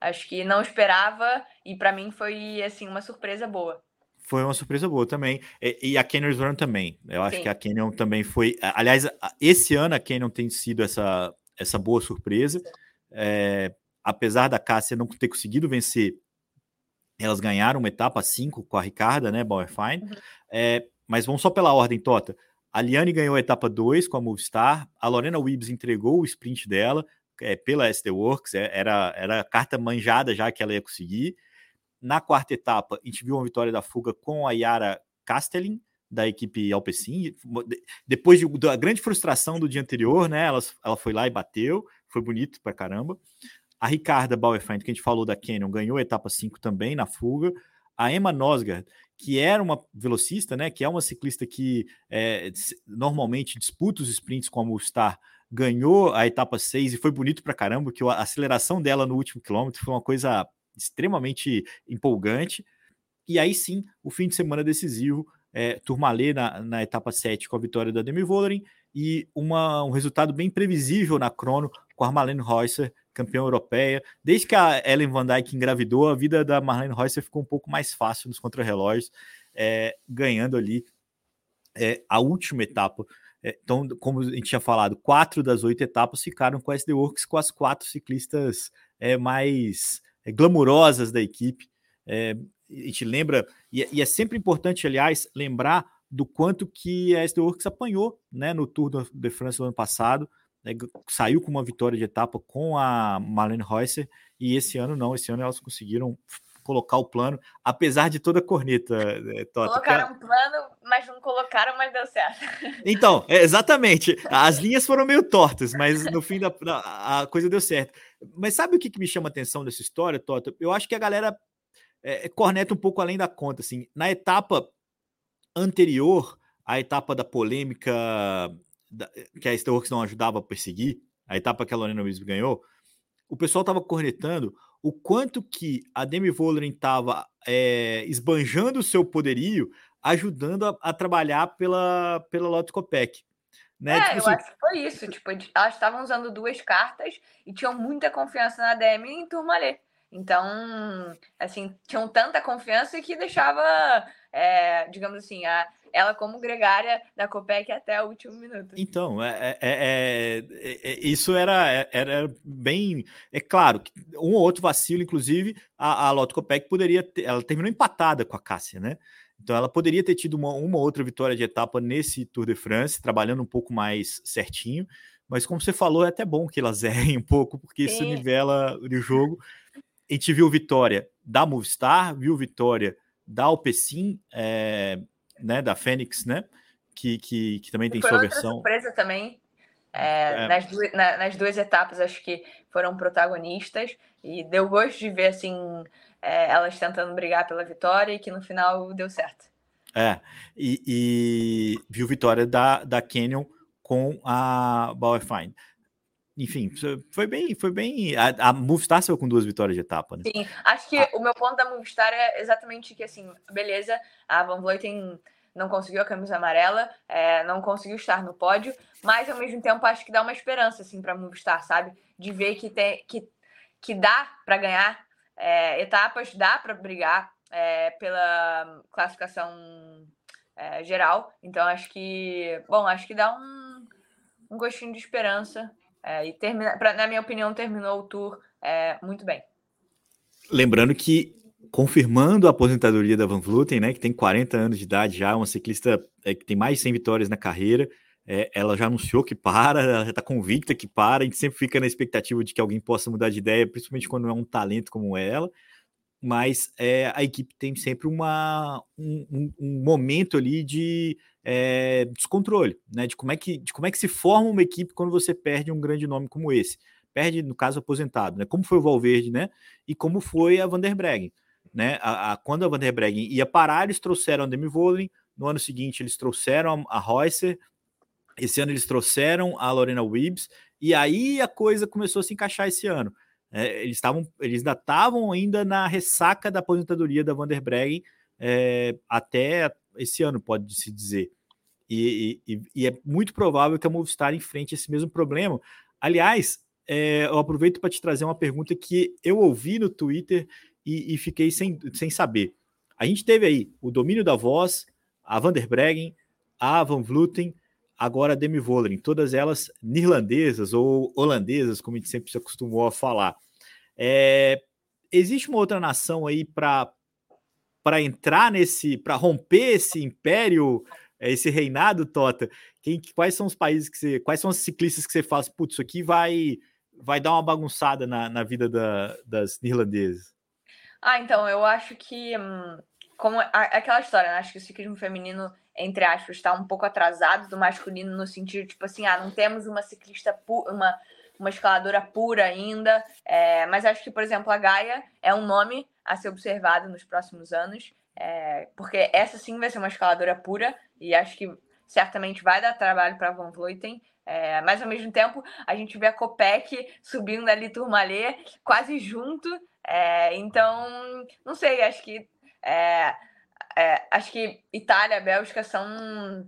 Acho que não esperava e para mim foi assim uma surpresa boa. Foi uma surpresa boa também. E, e a Canyon Run também. Eu acho Sim. que a Canyon também foi. Aliás, esse ano a Canyon tem sido essa, essa boa surpresa. É, apesar da Cássia não ter conseguido vencer elas ganharam uma etapa 5 com a Ricarda, né, Bauerfein. Uhum. É, mas vamos só pela ordem, Tota. A Liane ganhou a etapa 2 com a Movistar, a Lorena Wibbs entregou o sprint dela é, pela SD Works, é, era, era a carta manjada já que ela ia conseguir. Na quarta etapa, a gente viu uma vitória da fuga com a Yara Castellin, da equipe Alpecin. Depois de, da grande frustração do dia anterior, né? Ela, ela foi lá e bateu, foi bonito pra caramba. A Ricarda Bauerfeind, que a gente falou da Canyon, ganhou a etapa 5 também na fuga. A Emma Nosgard, que era uma velocista, né, que é uma ciclista que é, normalmente disputa os sprints com a Movistar, ganhou a etapa 6 e foi bonito pra caramba, que a aceleração dela no último quilômetro foi uma coisa extremamente empolgante. E aí sim, o fim de semana decisivo, é, Turmalê na, na etapa 7 com a vitória da Demi Vollering e uma, um resultado bem previsível na crono com a Marlene Reusser campeã europeia. Desde que a Ellen Van Dijk engravidou, a vida da Marlene Reusser ficou um pouco mais fácil nos contrarrelógios, é, ganhando ali é, a última etapa. É, então, como a gente tinha falado, quatro das oito etapas ficaram com a SD Works, com as quatro ciclistas é, mais é, glamurosas da equipe. É, a gente lembra, e, e, é sempre importante, aliás, lembrar do quanto que a SD Works apanhou né, no Tour de France do ano passado né, saiu com uma vitória de etapa com a Marlene Reusser, e esse ano não, esse ano elas conseguiram colocar o plano, apesar de toda a corneta. É, tota, colocaram um plano, mas não colocaram, mas deu certo. Então, é, exatamente. As linhas foram meio tortas, mas no fim da, a coisa deu certo. Mas sabe o que, que me chama a atenção dessa história, Tota? Eu acho que a galera é, corneta um pouco além da conta. Assim, na etapa anterior, a etapa da polêmica que a Steelworks não ajudava a perseguir, a etapa que a Lorena Williams ganhou, o pessoal estava cornetando o quanto que a Demi Vollering estava é, esbanjando o seu poderio, ajudando a, a trabalhar pela, pela Lotte Copec. Né? É, tipo eu assim... acho que foi isso. Tipo, elas estavam usando duas cartas e tinham muita confiança na Demi em Turmalê. Então, assim, tinham tanta confiança que deixava, é, digamos assim, a, ela como gregária da Copec até o último minuto. Então, é, é, é, isso era, era bem. É claro que um ou outro vacilo, inclusive, a, a Lotto Copec poderia ter. Ela terminou empatada com a Cássia, né? Então ela poderia ter tido uma, uma outra vitória de etapa nesse Tour de France, trabalhando um pouco mais certinho. Mas como você falou, é até bom que elas errem um pouco, porque isso nivela o jogo. A gente viu vitória da Movistar, viu vitória da Alpecin, é, né, da Fênix, né, que, que, que também tem sua versão. surpresa também, É, é. Nas, duas, na, nas duas etapas, acho que foram protagonistas e deu gosto de ver assim é, elas tentando brigar pela vitória e que no final deu certo. É, e, e viu vitória da, da Canyon com a Bauer Fine enfim, foi bem, foi bem. A, a Movistar saiu com duas vitórias de etapa, né? Sim, acho que ah. o meu ponto da Movistar é exatamente que assim, beleza, a Van Vleuten não conseguiu a camisa amarela, é, não conseguiu estar no pódio, mas ao mesmo tempo acho que dá uma esperança assim para Movistar, sabe? De ver que tem que, que dá para ganhar é, etapas, dá para brigar é, pela classificação é, geral. Então acho que, bom, acho que dá um, um gostinho de esperança é, e termina, pra, na minha opinião, terminou o tour é, muito bem. Lembrando que, confirmando a aposentadoria da Van Vluten, né, que tem 40 anos de idade já, uma ciclista é, que tem mais de 100 vitórias na carreira, é, ela já anunciou que para, ela já está convicta que para, a gente sempre fica na expectativa de que alguém possa mudar de ideia, principalmente quando é um talento como ela, mas é, a equipe tem sempre uma, um, um, um momento ali de é, descontrole, né? De como, é que, de como é que se forma uma equipe quando você perde um grande nome como esse. Perde, no caso, aposentado, né? Como foi o Valverde, né? E como foi a Van der Breggen, né? A, a, quando a Van der Breggen ia parar, eles trouxeram a Demi Vollering, no ano seguinte eles trouxeram a, a Reusser, esse ano eles trouxeram a Lorena Wibbs, e aí a coisa começou a se encaixar esse ano. É, eles estavam, eles ainda estavam ainda na ressaca da aposentadoria da Van der Breggen é, até esse ano, pode se dizer. E, e, e, é muito provável que a Movistar enfrente esse mesmo problema. Aliás, é, eu aproveito para te trazer uma pergunta que eu ouvi no Twitter e, e, fiquei sem, sem saber. A gente teve aí o domínio da voz, a Van der Breggen, a Van Vluten, agora a Demi Vollering, todas elas neerlandesas ou holandesas, como a gente sempre se acostumou a falar. É, existe uma outra nação aí para para entrar nesse, para romper esse império é esse reinado, Tota, quem, quais são os países que você. Quais são os ciclistas que você faz? Putz, isso aqui vai, vai dar uma bagunçada na, na vida da, das neerlandesas. Ah, então, eu acho que. Hum, como aquela história, né? Acho que o ciclismo feminino, entre aspas, está um pouco atrasado do masculino, no sentido, tipo assim, ah, não temos uma ciclista uma, uma escaladora pura ainda. É, mas acho que, por exemplo, a Gaia é um nome a ser observado nos próximos anos. É, porque essa sim vai ser uma escaladora pura e acho que certamente vai dar trabalho para Van Vleuten. É, mas ao mesmo tempo a gente vê a Copec subindo ali Turmalê quase junto. É, então, não sei, acho que é, é, acho que Itália, Bélgica são,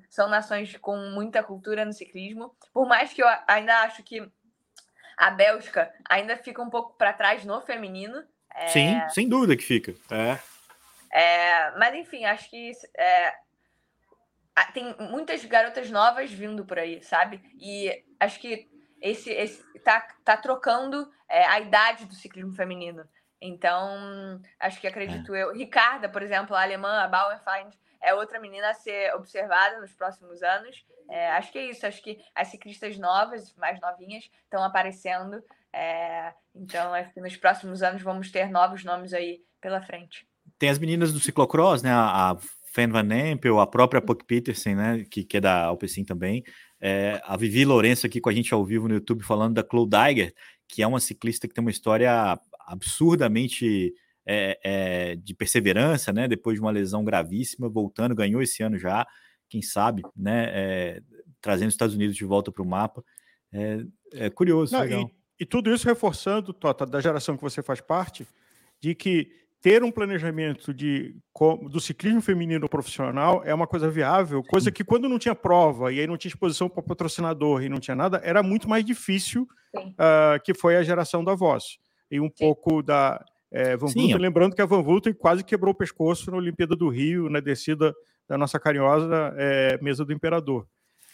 são nações com muita cultura no ciclismo. Por mais que eu ainda acho que a Bélgica ainda fica um pouco para trás no feminino. É, Sim, sem dúvida que fica. É. É, mas enfim, acho que é, tem muitas garotas novas vindo por aí, sabe? E acho que esse, esse tá, tá trocando é, a idade do ciclismo feminino. Então, acho que acredito é. eu. Ricarda, por exemplo, a alemã, a Bauerfeind, é outra menina a ser observada nos próximos anos. É, acho que é isso. Acho que as ciclistas novas, mais novinhas, estão aparecendo. É, então, acho que nos próximos anos vamos ter novos nomes aí pela frente. Tem as meninas do ciclocross, né? A, Fan Van Empel, a própria Puck Peterson, né? Que, que é da Alpecin também. É, a Vivi Lourenço aqui com a gente ao vivo no YouTube falando da Chloe Daiger, que é uma ciclista que tem uma história absurdamente é, é, de perseverança, né? Depois de uma lesão gravíssima, voltando, ganhou esse ano já, quem sabe, né? É, trazendo os Estados Unidos de volta para o mapa. É, é curioso, Não, e, e, tudo isso reforçando, Tota, da geração que você faz parte, de que ter um planejamento de, do ciclismo feminino profissional é uma coisa viável, coisa que quando não tinha prova e aí não tinha exposição para patrocinador e não tinha nada, era muito mais difícil, uh, que foi a geração da voz. E um Sim. pouco da é, Van Vluten, lembrando que a Van Vluten quase quebrou o pescoço na Olimpíada do Rio, na descida da nossa carinhosa é, mesa do Imperador.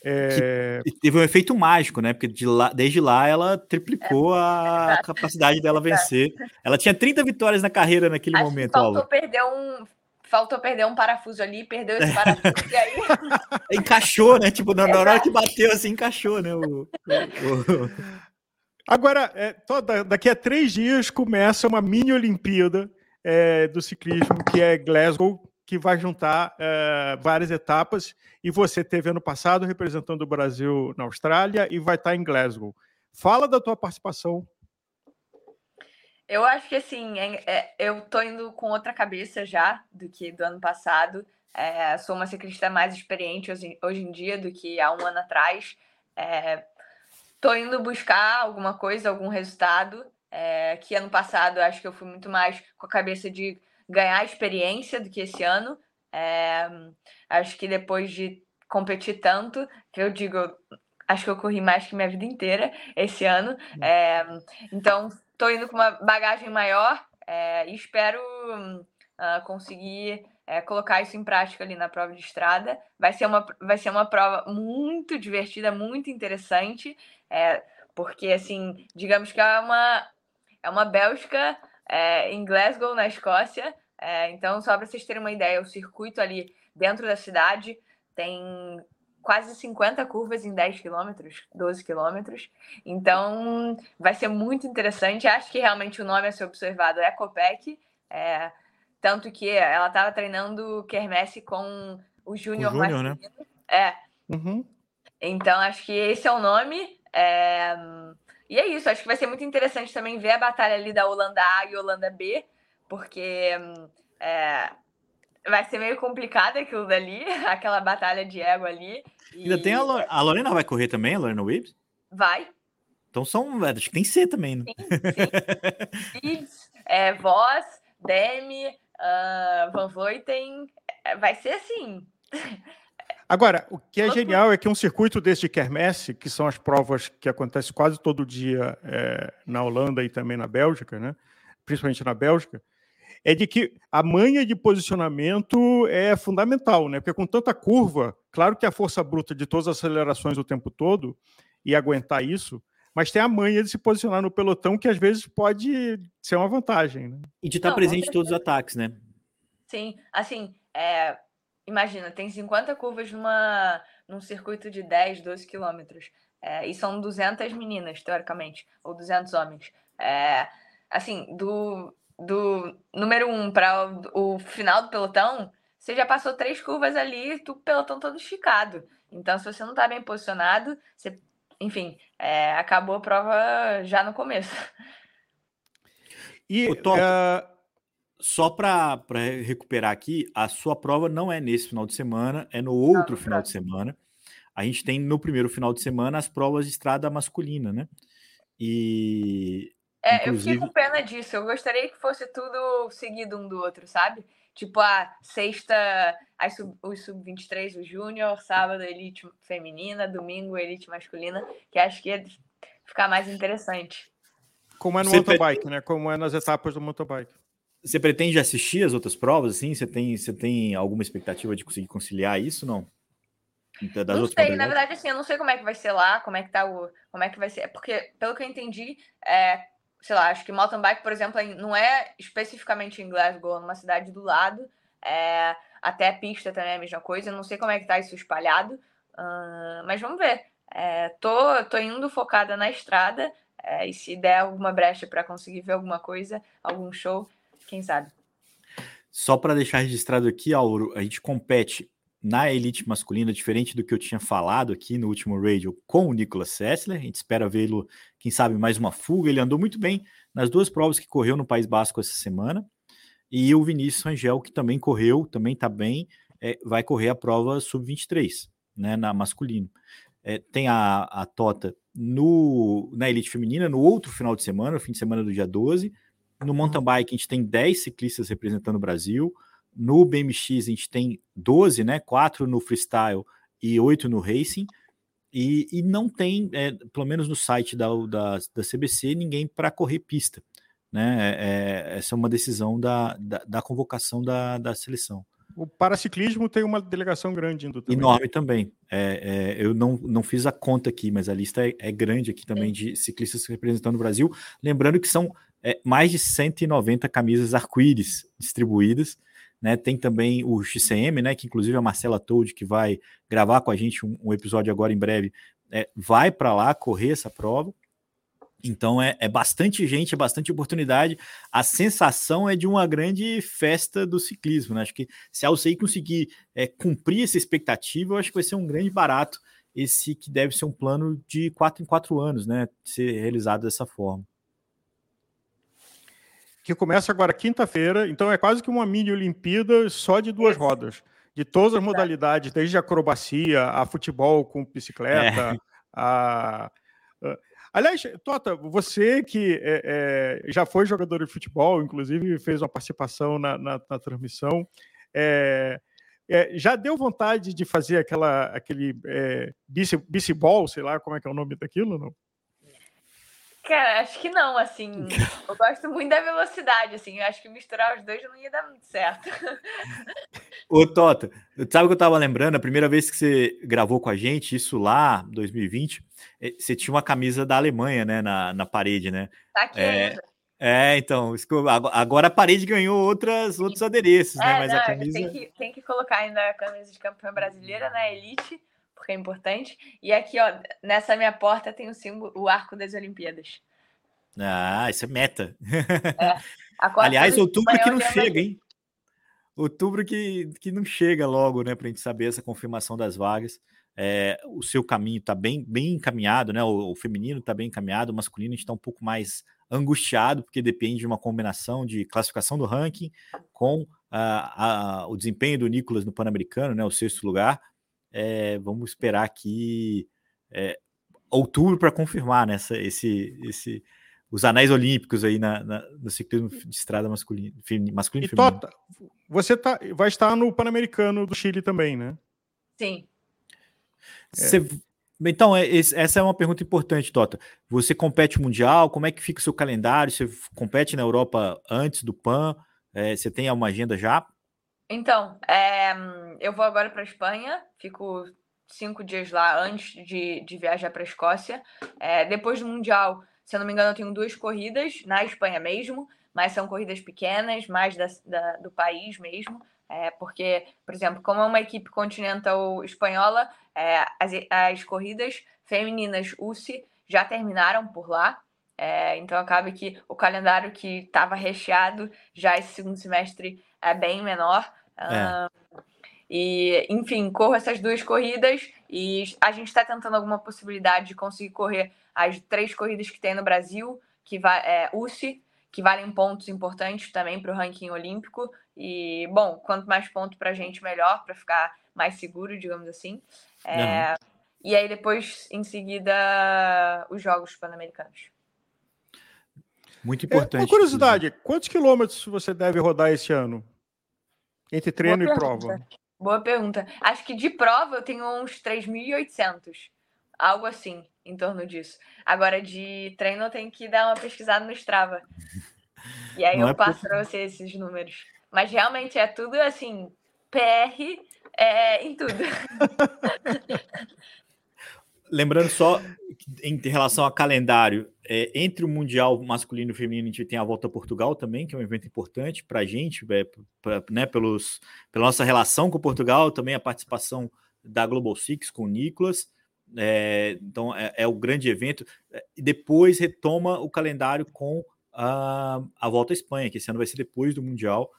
É... teve um efeito mágico, né? Porque de lá, desde lá ela triplicou é, a capacidade dela vencer. Ela tinha 30 vitórias na carreira naquele Acho momento. faltou perder um. Faltou perder um parafuso ali, perdeu esse parafuso e aí. encaixou, né? Tipo, na, na hora que bateu assim, encaixou, né? O, o... Agora, é, toda, daqui a três dias começa uma mini Olimpíada é, do ciclismo, que é Glasgow, que vai juntar uh, várias etapas e você teve ano passado representando o Brasil na Austrália e vai estar em Glasgow. Fala da tua participação. Eu acho que assim, é, é, eu tô indo com outra cabeça já do que do ano passado. É, sou uma ciclista mais experiente hoje, hoje, em dia do que há um ano atrás. É, tô indo buscar alguma coisa, algum resultado. É, que ano passado acho que eu fui muito mais com a cabeça de ganhar experiência do que esse ano. É, acho que depois de competir tanto, que eu digo, acho que eu corri mais que minha vida inteira esse ano. Hum. É, então, estou indo com uma bagagem maior é, e espero uh, conseguir é, colocar isso em prática ali na prova de estrada. Vai ser uma, vai ser uma prova muito divertida, muito interessante, é, porque, assim, digamos que é uma, é uma Bélgica é, em Glasgow, na Escócia. É, então, só para vocês terem uma ideia, o circuito ali dentro da cidade tem quase 50 curvas em 10 quilômetros, 12 quilômetros. Então, vai ser muito interessante. Acho que realmente o nome a ser observado é Copec. É, tanto que ela estava treinando Kermesse com o Júnior Júnior, né? É. Uhum. Então, acho que esse é o nome. É... E é isso, acho que vai ser muito interessante também ver a batalha ali da Holanda A e Holanda B, porque é, vai ser meio complicado aquilo dali, aquela batalha de ego ali. E... Ainda tem a, a Lorena vai correr também, a Lorena Wibbs? Vai. Então são, acho que tem C também, né? Sim, sim. é, Voz, Demi, uh, Van Vleuten, é, vai ser assim. Agora, o que é genial é que um circuito desse de Kermesse, que são as provas que acontecem quase todo dia é, na Holanda e também na Bélgica, né? principalmente na Bélgica, é de que a manha de posicionamento é fundamental, né? Porque com tanta curva, claro que a força bruta de todas as acelerações o tempo todo e aguentar isso, mas tem a manha de se posicionar no pelotão que às vezes pode ser uma vantagem. Né? E de estar Não, presente em todos os ataques, né? Sim, assim, é, imagina, tem 50 curvas numa, num circuito de 10, 12 quilômetros. É, e são 200 meninas, teoricamente, ou 200 homens. É, assim, do, do número 1 um para o, o, final do pelotão, você já passou três curvas ali, o pelotão todo esticado. Então, se você não está bem posicionado, você, enfim, é, acabou a prova já no começo. E, uh, só para recuperar aqui, a sua prova não é nesse final de semana, é no outro não, final de semana. A gente tem no primeiro final de semana as provas de estrada masculina, né? E. É, inclusive... eu fiquei com pena disso. Eu gostaria que fosse tudo seguido um do outro, sabe? Tipo, a sexta, as sub, os sub-23, o júnior, sábado, elite feminina, domingo, elite masculina, que acho que ia ficar mais interessante. Como é no Você motobike, né? Como é nas etapas do motobike. Você pretende assistir as outras provas, assim? Você tem, você tem alguma expectativa de conseguir conciliar isso, não? Das não sei, na verdade, assim, eu não sei como é que vai ser lá, como é que tá o. Como é que vai ser. É porque, pelo que eu entendi, é, sei lá, acho que mountain bike, por exemplo, não é especificamente em Glasgow, numa cidade do lado. É, até pista também é a mesma coisa. Não sei como é que tá isso espalhado. Uh, mas vamos ver. É, tô, tô indo focada na estrada. É, e se der alguma brecha para conseguir ver alguma coisa, algum show, quem sabe? Só para deixar registrado aqui, Auro, a gente compete na elite masculina, diferente do que eu tinha falado aqui no último radio com o Nicolas Sessler. A gente espera vê-lo, quem sabe, mais uma fuga. Ele andou muito bem nas duas provas que correu no País Basco essa semana. E o Vinícius Rangel, que também correu, também está bem, é, vai correr a prova sub-23, né, na masculino. É, tem a, a Tota no, na elite feminina no outro final de semana, fim de semana do dia 12, no mountain bike, a gente tem 10 ciclistas representando o Brasil. No BMX, a gente tem 12, né? 4 no freestyle e 8 no racing. E, e não tem, é, pelo menos no site da, da, da CBC, ninguém para correr pista. Né? É, é, essa é uma decisão da, da, da convocação da, da seleção. O paraciclismo tem uma delegação grande indo também. Enorme também. É, é, eu não, não fiz a conta aqui, mas a lista é, é grande aqui também de ciclistas representando o Brasil. Lembrando que são é, mais de 190 camisas arco-íris distribuídas. Né? Tem também o XCM, né? que inclusive a Marcela Told, que vai gravar com a gente um, um episódio agora em breve, é, vai para lá correr essa prova. Então é, é, bastante gente, é bastante oportunidade. A sensação é de uma grande festa do ciclismo. Né? Acho que se a UCI conseguir é, cumprir essa expectativa, eu acho que vai ser um grande barato esse que deve ser um plano de quatro em quatro anos, né? Ser realizado dessa forma. Que começa agora quinta-feira, então é quase que uma mini Olimpíada só de duas rodas, de todas as modalidades, desde acrobacia, a futebol com bicicleta, é. a Aliás, Tota, você que é, é, já foi jogador de futebol, inclusive fez uma participação na, na, na transmissão, é, já deu vontade de fazer aquela, aquele é, bici, sei lá como é que é o nome daquilo, não? Cara, acho que não, assim. Eu gosto muito da velocidade, assim. Eu acho que misturar os dois não ia dar muito certo. Ô, Tota, sabe o que eu tava lembrando? A primeira vez que você gravou com a gente, isso lá, 2020, eh, você tinha uma camisa da Alemanha, né, na, na parede, né? Tá aqui é, ainda. É, então, agora a parede ganhou outras, outros adereços, né? é, né? Mas não, a camisa. Tem que, tem que colocar ainda a camisa de campeã brasileira, né? Elite porque é importante. E aqui, ó, nessa minha porta tem o símbolo, o arco das Olimpíadas. Ah, isso é meta. É, Aliás, outubro que não chega, hein? Outubro que, que não chega logo, né, para a gente saber essa confirmação das vagas. É, o seu caminho está bem, bem encaminhado, né? O, o feminino está bem encaminhado, o masculino está um pouco mais angustiado, porque depende de uma combinação de classificação do ranking com a, a, o desempenho do Nicolas no Pan-Americano, né? O sexto lugar. É, vamos esperar aqui é, outubro para confirmar né, essa, esse, esse, os anéis olímpicos aí na, na, no ciclismo de estrada masculino, masculino e, feminino. Tota, você tá, vai estar no Pan-Americano do Chile também, né? Sim. Você, é. Então, é, essa é uma pergunta importante, Tota. Você compete mundial? Como é que fica o seu calendário? Você compete na Europa antes do PAN? É, você tem uma agenda já? Então, é, eu vou agora para a Espanha, fico cinco dias lá antes de, de viajar para a Escócia. É, depois do Mundial, se eu não me engano, eu tenho duas corridas na Espanha mesmo, mas são corridas pequenas, mais da, da do país mesmo. É, porque, por exemplo, como é uma equipe continental espanhola, as, as corridas femininas UCI já terminaram por lá. É, então acaba que o calendário que estava recheado já esse segundo semestre é bem menor. É. E, enfim, corro essas duas corridas e a gente está tentando alguma possibilidade de conseguir correr as três corridas que tem no Brasil, que vai é, UCI, que valem pontos importantes também para o ranking olímpico. E, bom, quanto mais ponto para a gente, melhor, para ficar mais seguro, digamos assim. É. E aí, depois, em seguida, os Jogos Pan-Americanos. Muito importante. É, uma curiosidade: quantos quilômetros você deve rodar esse ano? Entre treino e prova? Boa pergunta. Acho que de prova eu tenho uns 3.800. Algo assim, em torno disso. Agora, de treino eu tenho que dar uma pesquisada no Strava. E aí Não eu é passo para você esses números. Mas realmente é tudo assim, PR é, em tudo. Lembrando só, em relação a calendário, é, entre o Mundial masculino e feminino, a gente tem a Volta a Portugal também, que é um evento importante para a gente, é, pra, né, pelos, pela nossa relação com Portugal, também a participação da Global Six com o Nicolas. É, então, é, é, o grande evento. E depois retoma o calendário com a, a Volta à Espanha, que esse ano vai ser depois do Mundial.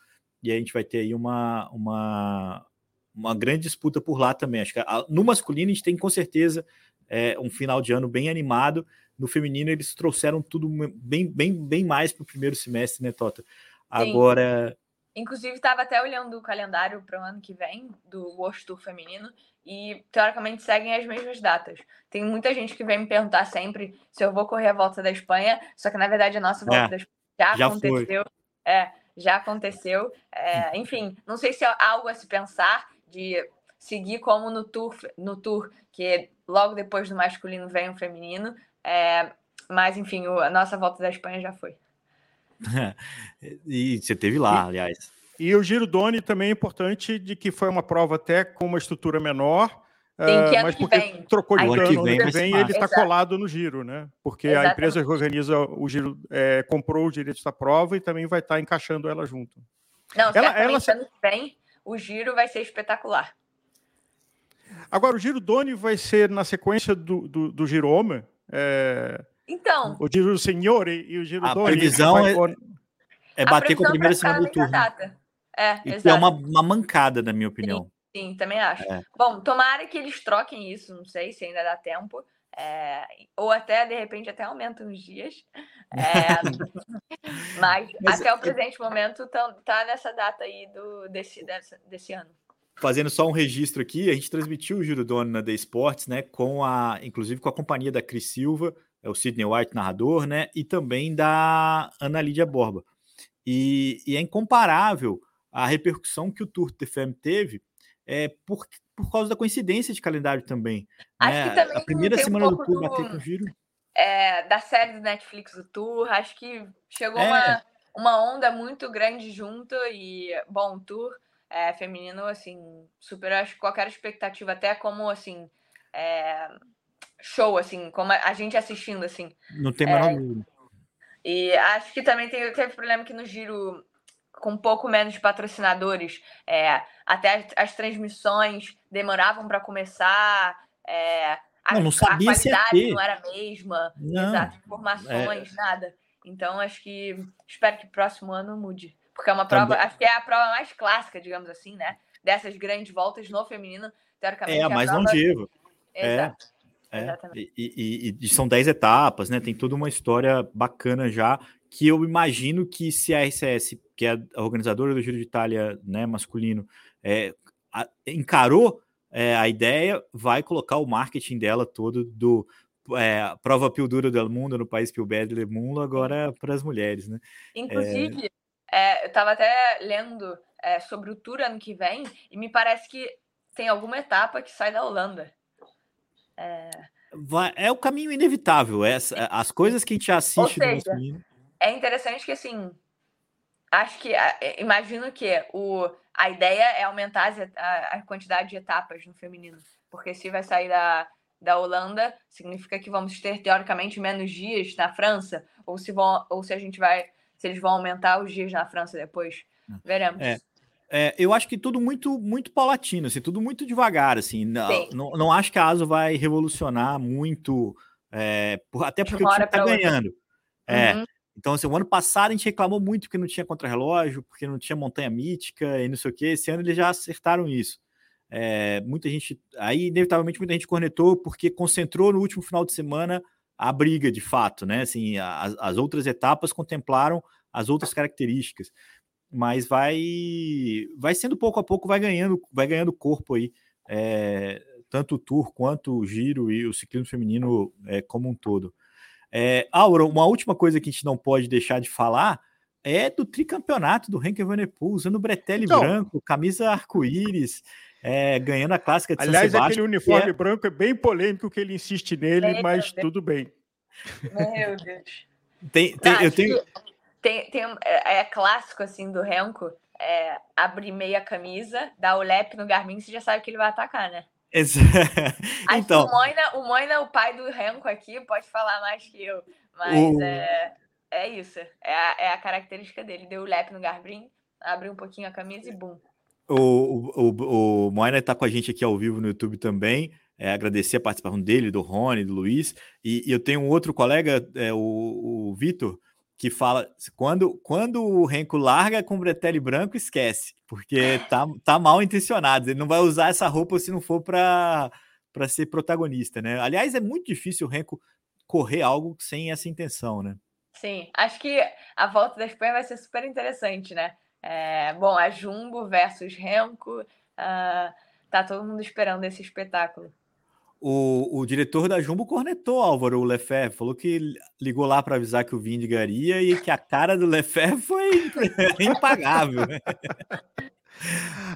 E a gente vai ter aí uma, uma, uma grande disputa por lá também. Acho que a, no masculino a gente tem com certeza é, um final de ano bem animado. No feminino, eles trouxeram tudo bem, bem, bem mais para o primeiro semestre, né, Tota? Agora. Inclusive, estava até olhando o calendário para o ano que vem do World Tour feminino e, teoricamente, seguem as mesmas datas. Tem muita gente que vem me perguntar sempre se eu vou correr a volta da Espanha, só que, na verdade, a nossa volta é, da Espanha já, já aconteceu. Foi. É, já aconteceu. É, enfim, não sei se é algo a se pensar de seguir como no tour, no tour que logo depois do masculino vem o feminino. É, mas, enfim, o, a nossa volta da Espanha já foi. e você teve lá, aliás. E o Giro Doni também é importante de que foi uma prova até com uma estrutura menor. Tem que uh, mas porque vem. trocou de ano, ano que vem, ano que vem ele está colado no giro, né? Porque Exatamente. a empresa que organiza o giro é, comprou os direitos da prova e também vai estar tá encaixando ela junto. Não, ela, ela... ano que vem o giro vai ser espetacular. Agora, o Giro Doni vai ser na sequência do, do, do Giro Homer. É, Então. O Giro Signore e o Giro A Doni. previsão é, é bater com a primeira semana do turno. Data. É, Isso é uma, uma mancada, na minha opinião. Sim, sim também acho. É. Bom, tomara que eles troquem isso, não sei se ainda dá tempo. É, ou até, de repente, até aumenta uns dias. É, mas, mas, até o presente momento tá, tá, nessa data aí do, desse, desse, desse ano. Fazendo só um registro aqui, a gente transmitiu o Giro Dono na The Sports, né? Com a, inclusive com a companhia da Cris Silva, é o Sidney White, narrador, né? E também da Ana Lídia Borba. E, e é incomparável a repercussão que o Tour TFM teve é, por, por causa da coincidência de calendário também. Acho né? que também a primeira semana um do Tour bateu com o Giro. É, da série do Netflix do Tour, acho que chegou é. uma, uma onda muito grande junto e, bom, o Tour é, feminino, assim, superou acho, qualquer expectativa, até como, assim, é, show, assim, como a gente assistindo, assim. Não tem menor é, dúvida. E acho que também teve, teve problema que no Giro com um pouco menos de patrocinadores, é, até as, as, transmissões demoravam para começar, é, a, não, não sabia a qualidade não era a mesma, não, exato, informações, é... nada. Então, acho que espero que próximo ano mude. Porque é uma prova, Também. acho que é a prova mais clássica, digamos assim, né? Dessas grandes voltas no feminino, teoricamente. É a mais prova... longeva. Exato. É, e, e, e, são 10 etapas, né? Tem toda uma história bacana já, que eu imagino que se a RCS, que é a organizadora do Giro de Itália né, masculino, é, a, encarou é, a ideia, vai colocar o marketing dela todo do é, prova dura do mundo no país più belo del mundo agora para as mulheres, né? Inclusive, é, eu estava até lendo é, sobre o Tour ano que vem e me parece que tem alguma etapa que sai da Holanda. É, Vai, é o caminho inevitável. Essa, as coisas que a gente assiste seja, no É interessante que, assim, acho que, imagino que o, a ideia é aumentar a, a quantidade de etapas no feminino. Porque se vai sair da, da Holanda, significa que vamos ter, teoricamente, menos dias na França. Ou se, vão, ou se a gente vai. Se eles vão aumentar os dias na França depois. Veremos. É. É, eu acho que tudo muito muito paulatino, assim, tudo muito devagar, assim. Não, não, não, acho que a ASO vai revolucionar muito, é, até porque o time está ganhando. É. Uhum. Então, assim, o ano passado a gente reclamou muito que não tinha contrarrelógio, porque não tinha montanha mítica e não sei o que. Esse ano eles já acertaram isso. É, muita gente, aí inevitavelmente muita gente cornetou porque concentrou no último final de semana a briga de fato, né? Assim, as, as outras etapas contemplaram as outras características mas vai vai sendo pouco a pouco vai ganhando vai ganhando corpo aí é, tanto o tour quanto o giro e o ciclismo feminino é, como um todo é, Aura uma última coisa que a gente não pode deixar de falar é do tricampeonato do Henk Evenepoel usando bretelli então, branco camisa arco-íris é, ganhando a clássica de aliás São aquele uniforme é... branco é bem polêmico que ele insiste nele mas tudo bem meu Deus tem, tem eu tenho tem, tem, é, é clássico, assim, do Renko, é, abrir meia camisa, dar o lap no Garmin, você já sabe que ele vai atacar, né? então, o Moina, o Moina, o pai do Renko aqui, pode falar mais que eu, mas o... é, é isso, é a, é a característica dele, deu o lap no Garmin, abre um pouquinho a camisa e bum. O, o, o, Moina está com a gente aqui ao vivo no YouTube também. É, agradecer a participação dele, do Rony, do Luiz. E, e eu tenho um outro colega, é, o, o Vitor, que fala quando, quando o Renko larga com o bretelle branco, esquece, porque tá, tá mal intencionado. Ele não vai usar essa roupa se não for para ser protagonista, né? Aliás, é muito difícil o Renko correr algo sem essa intenção, né? Sim, acho que a volta da Espanha vai ser super interessante, né? É, bom, a Jumbo versus Renko, uh, tá todo mundo esperando esse espetáculo. O, o diretor da Jumbo cornetou Álvaro Lefebvre, falou que ligou lá para avisar que o Vini garia e que a cara do Lefebvre foi impagável.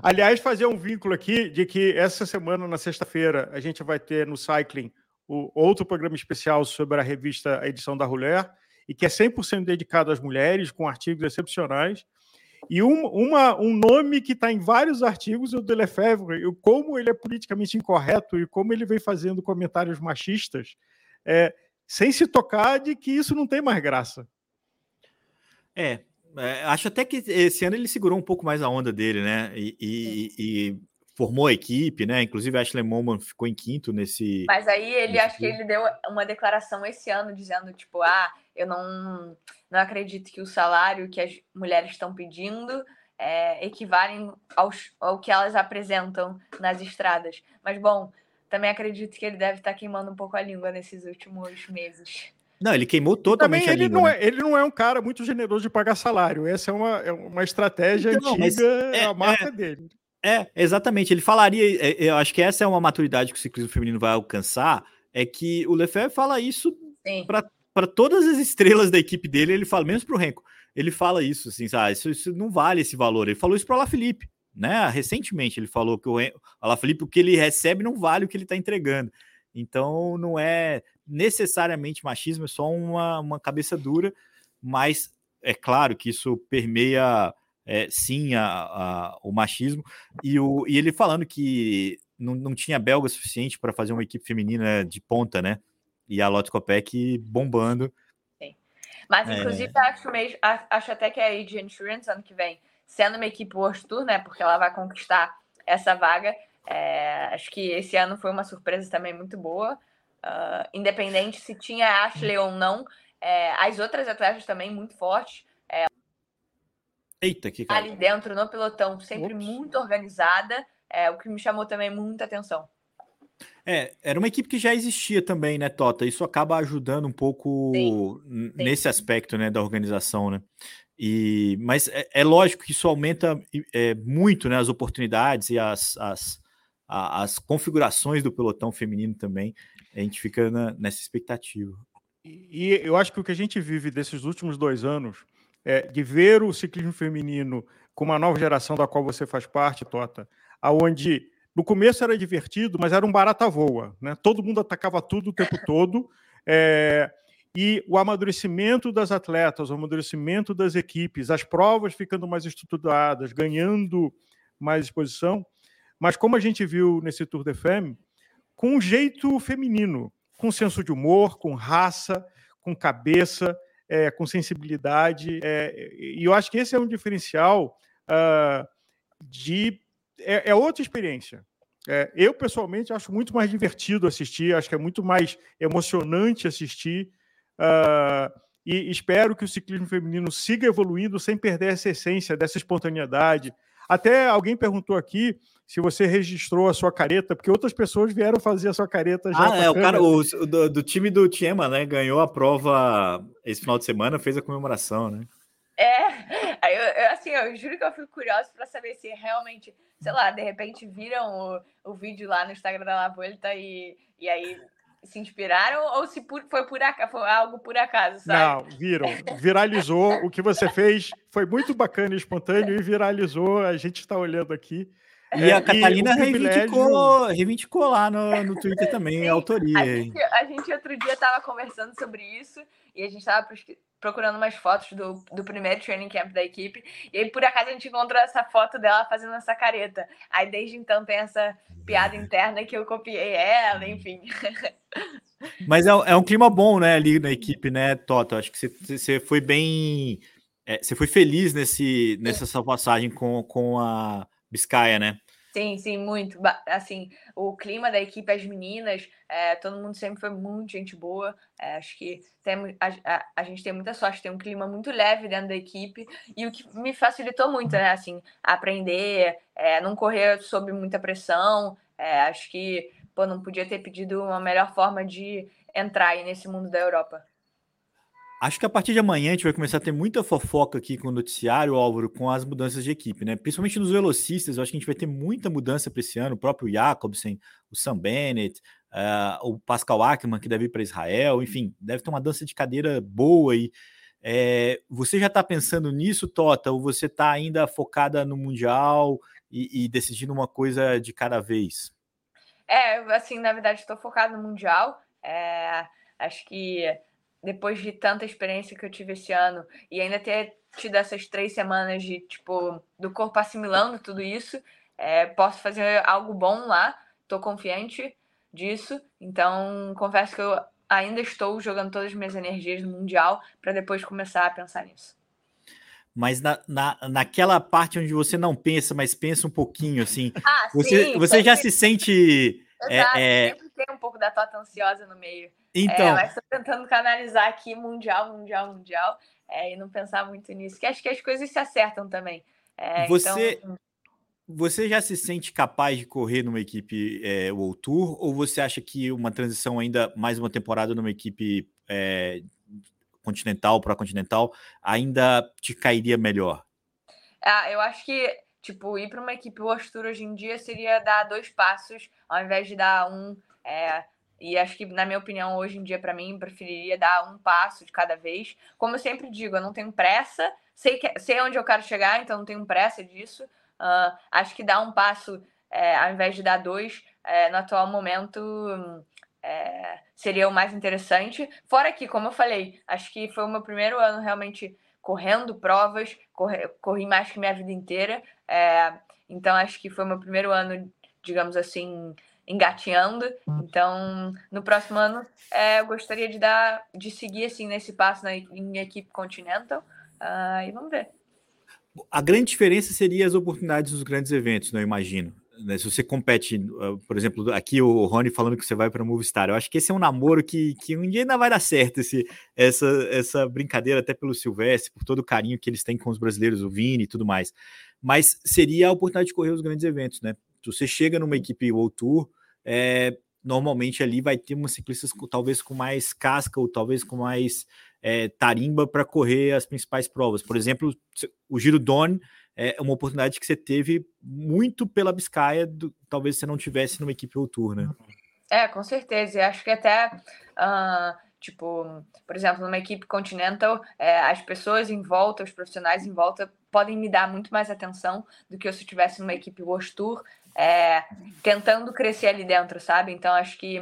Aliás, fazer um vínculo aqui de que essa semana, na sexta-feira, a gente vai ter no Cycling o outro programa especial sobre a revista A Edição da Ruler, e que é 100% dedicado às mulheres, com artigos excepcionais. E um, uma, um nome que está em vários artigos é o de Lefebvre, e como ele é politicamente incorreto e como ele vem fazendo comentários machistas, é, sem se tocar de que isso não tem mais graça. É, é, acho até que esse ano ele segurou um pouco mais a onda dele, né? E, e, e formou a equipe, né? Inclusive a Ashley Moman ficou em quinto nesse. Mas aí ele acho que ele deu uma declaração esse ano dizendo tipo, ah, eu não não acredito que o salário que as mulheres estão pedindo é, equivalem aos, ao que elas apresentam nas estradas. Mas bom, também acredito que ele deve estar queimando um pouco a língua nesses últimos meses. Não, ele queimou totalmente Também a ele língua. Não né? é, ele não é um cara muito generoso de pagar salário. Essa é uma, é uma estratégia Então, antiga, é- a marca é- dele. É, exatamente. Ele falaria. é, Eu acho que essa é uma maturidade que o ciclismo feminino vai alcançar. É que o Lefebvre fala isso Sim. Para todas as estrelas da equipe dele. Ele fala, menos para o Renko. Ele fala isso, assim, sabe? Isso, isso não vale esse valor. Ele falou isso para o Alaphilippe, né? Recentemente ele falou que o Alaphilippe, o que ele recebe não vale o que ele está entregando. Então não é necessariamente machismo, é só uma, uma cabeça dura, mas é claro que isso permeia é, sim a, a- o machismo. E, o, e ele falando que não, não tinha belga suficiente para fazer uma equipe feminina de ponta, né? E a Lotte Kopeck bombando. Mas, É. inclusive, acho, mesmo, acho até que a AG Insurance, ano que vem, sendo uma equipe World Tour, né? Porque ela vai conquistar essa vaga. é, acho que esse ano foi uma surpresa também muito boa. Ah, independente se tinha Ashley ou não, é, as outras atletas também muito fortes. Eita, que cara. ali dentro no pelotão, sempre Ops. muito organizada, é o que me chamou também muita atenção. É, era uma equipe que já existia também, né, Tota? Isso acaba ajudando um pouco Sim, sim. nesse aspecto, né, da organização, né? E, mas é, é lógico que isso aumenta é, muito, né, as oportunidades e as, as, a- as configurações do pelotão feminino também. A gente fica na- nessa expectativa. E e eu acho que o que a gente vive desses últimos dois anos é de ver o ciclismo feminino com uma nova geração da qual você faz parte, Tota, aonde no começo era divertido, mas era um barata voa, né? Todo mundo atacava tudo o tempo todo. é, e o amadurecimento das atletas, o amadurecimento das equipes, as provas ficando mais estruturadas, ganhando mais exposição. Mas como a gente viu nesse Tour de Femme, com um jeito feminino, com senso de humor, com raça, com cabeça, é, com sensibilidade. é, e eu acho que esse é um diferencial ah, de. É, é outra experiência. É, eu, pessoalmente, acho muito mais divertido assistir, acho que é muito mais emocionante assistir. ah, e espero que o ciclismo feminino siga evoluindo sem perder essa essência, dessa espontaneidade. Até alguém perguntou aqui se você registrou a sua careta, porque outras pessoas vieram fazer a sua careta já. Ah, é, o cara o do, do time do Tiema, né? Ganhou a prova esse final de semana, fez a comemoração, né? É, aí eu, eu, assim, eu juro que eu fico curiosa para saber se realmente, sei lá, de repente viram o, o vídeo lá no Instagram da La Vuelta e, e aí se inspiraram ou se por, foi, por foi algo por acaso, sabe? Não, viram. Viralizou. O que você fez foi muito bacana e espontâneo e viralizou. A gente está olhando aqui. E É, a Catalina o privilégio- reivindicou, reivindicou lá no, no Twitter também a autoria. A gente, a gente outro dia estava conversando sobre isso e a gente estava procurando umas fotos do, do primeiro training camp da equipe. E aí, por acaso, a gente encontrou essa foto dela fazendo essa careta. Aí, desde então, tem essa piada interna que eu copiei ela, enfim. Mas é, é um clima bom, né, ali na equipe, né, Toto? Acho que você, você foi bem. é, você foi feliz nesse, nessa sua passagem com, com a Biscaia, né? Sim, sim, muito. Assim, o clima da equipe, as meninas, é, todo mundo sempre foi muito gente boa. É, acho que temos, a, a, a gente tem muita sorte, tem um clima muito leve dentro da equipe e o que me facilitou muito, né? Assim, aprender, é, não correr sob muita pressão. Acho que, pô, não podia ter pedido uma melhor forma de entrar aí nesse mundo da Europa. Acho que a partir de amanhã a gente vai começar a ter muita fofoca aqui com o noticiário, Álvaro, com as mudanças de equipe, né? Principalmente nos velocistas, eu acho que a gente vai ter muita mudança para esse ano. O próprio Jacobsen, o Sam Bennett, uh, o Pascal Ackermann, que deve ir para Israel, enfim, deve ter uma dança de cadeira boa aí. É, você já está pensando nisso, Tota, ou você está ainda focada no Mundial e, e, decidindo uma coisa de cada vez? É, assim, na verdade, estou focado no Mundial. É, acho que depois de tanta experiência que eu tive esse ano e ainda ter tido essas três semanas de tipo do corpo assimilando tudo isso, é, posso fazer algo bom lá. Tô confiante disso. Então, confesso que eu ainda estou jogando todas as minhas energias no mundial para depois começar a pensar nisso. mas na, na, naquela parte onde você não pensa, mas pensa um pouquinho, assim, ah, você, sim, você já se sente... Exato, é, é... sempre tem um pouco da tota ansiosa no meio. Então... É, mas estou tentando canalizar aqui mundial, mundial, mundial, é, e não pensar muito nisso, que acho que as coisas se acertam também. É, você... Então... Você já se sente capaz de correr numa equipe é, World Tour ou você acha que uma transição ainda mais uma temporada numa equipe é, continental para continental ainda te cairia melhor? Ah, eu acho que tipo ir para uma equipe World Tour hoje em dia seria dar dois passos ao invés de dar um. É, e acho que, na minha opinião, hoje em dia, para mim, preferiria dar um passo de cada vez. Como eu sempre digo, eu não tenho pressa, sei, que, sei onde eu quero chegar, então não tenho pressa disso. Uh, acho que dar um passo é, ao invés de dar dois, é, no atual momento, é, seria o mais interessante. Fora que, como eu falei, acho que foi o meu primeiro ano realmente correndo provas, corri, corri mais que minha vida inteira. É, então, acho que foi o meu primeiro ano, digamos assim, engateando. Então, no próximo ano, é, eu gostaria de dar, de seguir assim nesse passo na, em equipe Continental. Uh, e vamos ver. A grande diferença seria as oportunidades dos grandes eventos, não né, imagino. Né? Se você compete, ah, por exemplo, aqui o Rony falando que você vai para Movistar, eu acho que esse é um namoro que, que um dia ainda vai dar certo, esse, essa, essa brincadeira, até pelo Silvestre, por todo o carinho que eles têm com os brasileiros, o Vini e tudo mais. Mas seria a oportunidade de correr os grandes eventos, né? Você chega numa equipe World Tour, é, normalmente ali vai ter umas ciclistas com, talvez com mais casca ou talvez com mais é, tarimba para correr as principais provas. Por exemplo, o Giro Don é uma oportunidade que você teve muito pela Biscaia, do, talvez você não tivesse numa equipe Tour, né? É, com certeza. E acho que até, uh, tipo, por exemplo, numa equipe Continental, é, as pessoas em volta, os profissionais em volta, podem me dar muito mais atenção do que se eu estivesse numa equipe World Tour, é, tentando crescer ali dentro, sabe? Então acho que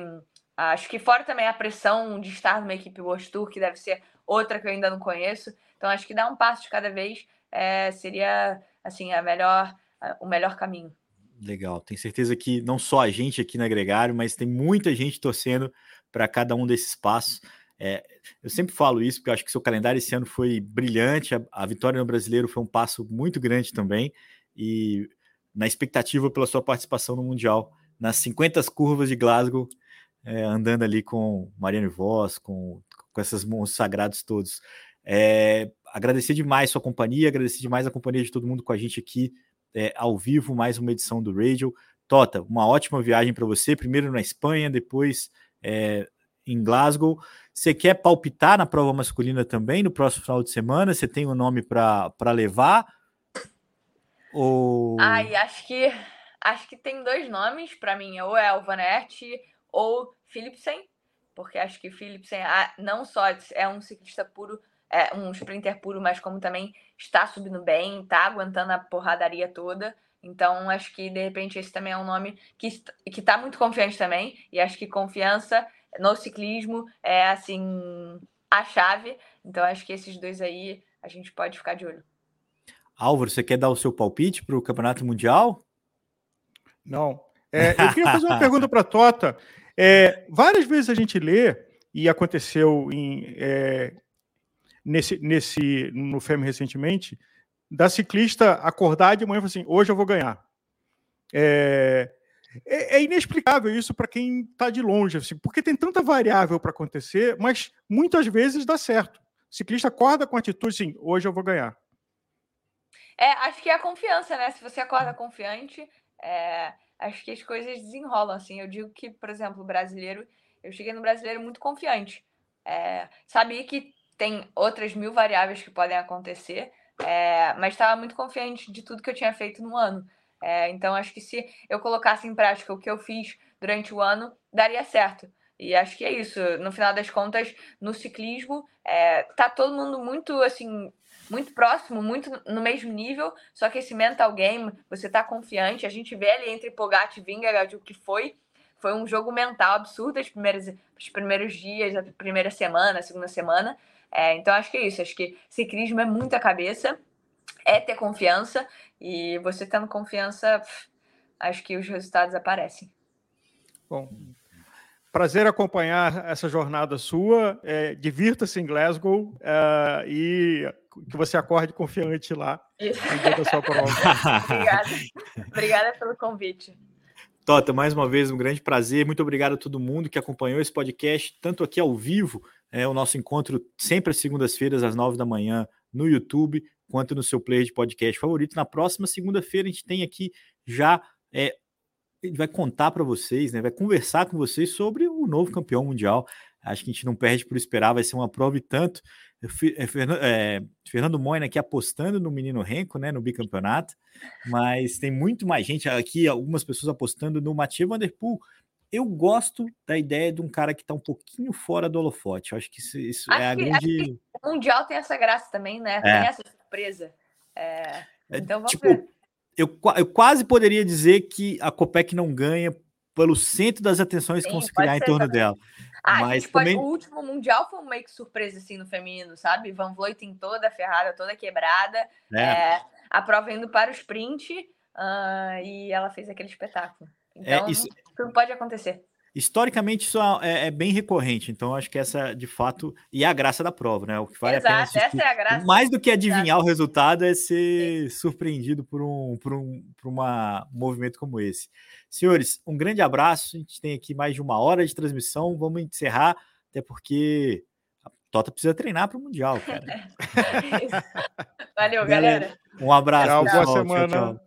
acho que fora também a pressão de estar numa equipe World Tour, que deve ser outra que eu ainda não conheço. Então acho que dar um passo de cada vez é, seria assim a melhor, o melhor caminho. Legal, tenho certeza que não só a gente aqui na Gregário, mas tem muita gente torcendo para cada um desses passos. É, eu sempre falo isso porque eu acho que seu calendário esse ano foi brilhante. A, a, vitória no Brasileiro foi um passo muito grande também. E na expectativa pela sua participação no Mundial, nas 50 curvas de Glasgow, é, andando ali com Mariano Voss, com, com esses monstros sagrados todos. É, agradecer demais sua companhia, agradecer demais a companhia de todo mundo com a gente aqui é, ao vivo, mais uma edição do Radio. Tota, uma ótima viagem para você, primeiro na Espanha, depois é, em Glasgow. Você quer palpitar na prova masculina também no próximo final de semana? Você tem um nome para levar? Ou... Ai, acho que acho que tem dois nomes para mim, ou é o Vanetti ou Philipsen, porque acho que Philipsen ah, não só é um ciclista puro, é um sprinter puro, mas como também está subindo bem, está aguentando a porradaria toda. Então, acho que de repente esse também é um nome que que está muito confiante também. E acho que confiança no ciclismo é assim a chave. Então, acho que esses dois aí a gente pode ficar de olho. Álvaro, você quer dar o seu palpite para o Campeonato Mundial? Não. É, eu queria fazer uma pergunta para a Tota. É, várias vezes a gente lê, e aconteceu em, é, nesse, nesse, no FEM recentemente, da ciclista acordar de manhã e falar assim: hoje eu vou ganhar. É, é, é inexplicável isso para quem está de longe, assim, porque tem tanta variável para acontecer, mas muitas vezes dá certo. O ciclista acorda com a atitude assim: hoje eu vou ganhar. É, acho que é a confiança, né? Se você acorda confiante, é, acho que as coisas desenrolam, assim. Eu digo que, por exemplo, o brasileiro, eu cheguei no brasileiro muito confiante. É, sabia que tem outras mil variáveis que podem acontecer, é, mas estava muito confiante de tudo que eu tinha feito no ano. É, então, acho que se eu colocasse em prática o que eu fiz durante o ano, daria certo. E acho que é isso. No final das contas, no ciclismo, é, tá todo mundo muito assim muito próximo, muito no mesmo nível, só que esse mental game, você tá confiante, a gente vê ali entre Pogacar e Vingegaard o que foi, foi um jogo mental absurdo os primeiros, os primeiros dias, a primeira semana, a segunda semana, é, então acho que é isso, acho que ciclismo é muita cabeça, é ter confiança, e você tendo confiança, acho que os resultados aparecem. Bom, prazer acompanhar essa jornada sua. É, Divirta-se em Glasgow é, e que você acorde confiante lá no dia da sua prova. Obrigada. Obrigada pelo convite. Tota, mais uma vez, um grande prazer. Muito obrigado a todo mundo que acompanhou esse podcast, tanto aqui ao vivo, é o nosso encontro sempre às segundas-feiras, às nove da manhã, no YouTube, quanto no seu player de podcast favorito. Na próxima segunda-feira, a gente tem aqui já. É, ele vai contar para vocês, né? Vai conversar com vocês sobre o novo campeão mundial. Acho que a gente não perde por esperar, vai ser uma prova e tanto. É, é, Fernando Moina aqui apostando no menino Renko, né, no bicampeonato, mas tem muito mais gente aqui, algumas pessoas apostando no Mathieu Van Der Poel. Eu gosto da ideia de um cara que está um pouquinho fora do holofote. Eu acho que isso, isso é a que, grande. o Mundial tem essa graça também, né? É. Tem essa surpresa. É... Então vamos tipo, ver. Eu, eu quase poderia dizer que a Copec não ganha pelo centro das atenções Sim, que vão se criar em torno também. dela. Ah, mas também... pode, o último mundial foi meio que surpresa assim no feminino, sabe? Van Vleuten toda ferrada, toda quebrada, é. É, a prova indo para o sprint uh, e ela fez aquele espetáculo. É, então, é, isso... tudo pode acontecer. Historicamente, isso é, é, bem recorrente, então acho que essa, de fato, e é a graça da prova, né? O que vale Exato, a pena essa é a graça. Mais do que adivinhar Exato. o resultado é ser Sim. surpreendido por um, por um por uma, um movimento como esse. Senhores, um grande abraço. A gente tem aqui mais de uma hora de transmissão. Vamos encerrar, até porque a Tota precisa treinar para o Mundial, cara. Valeu, galera. Um abraço. Tchau, boa semana. Tchau, tchau.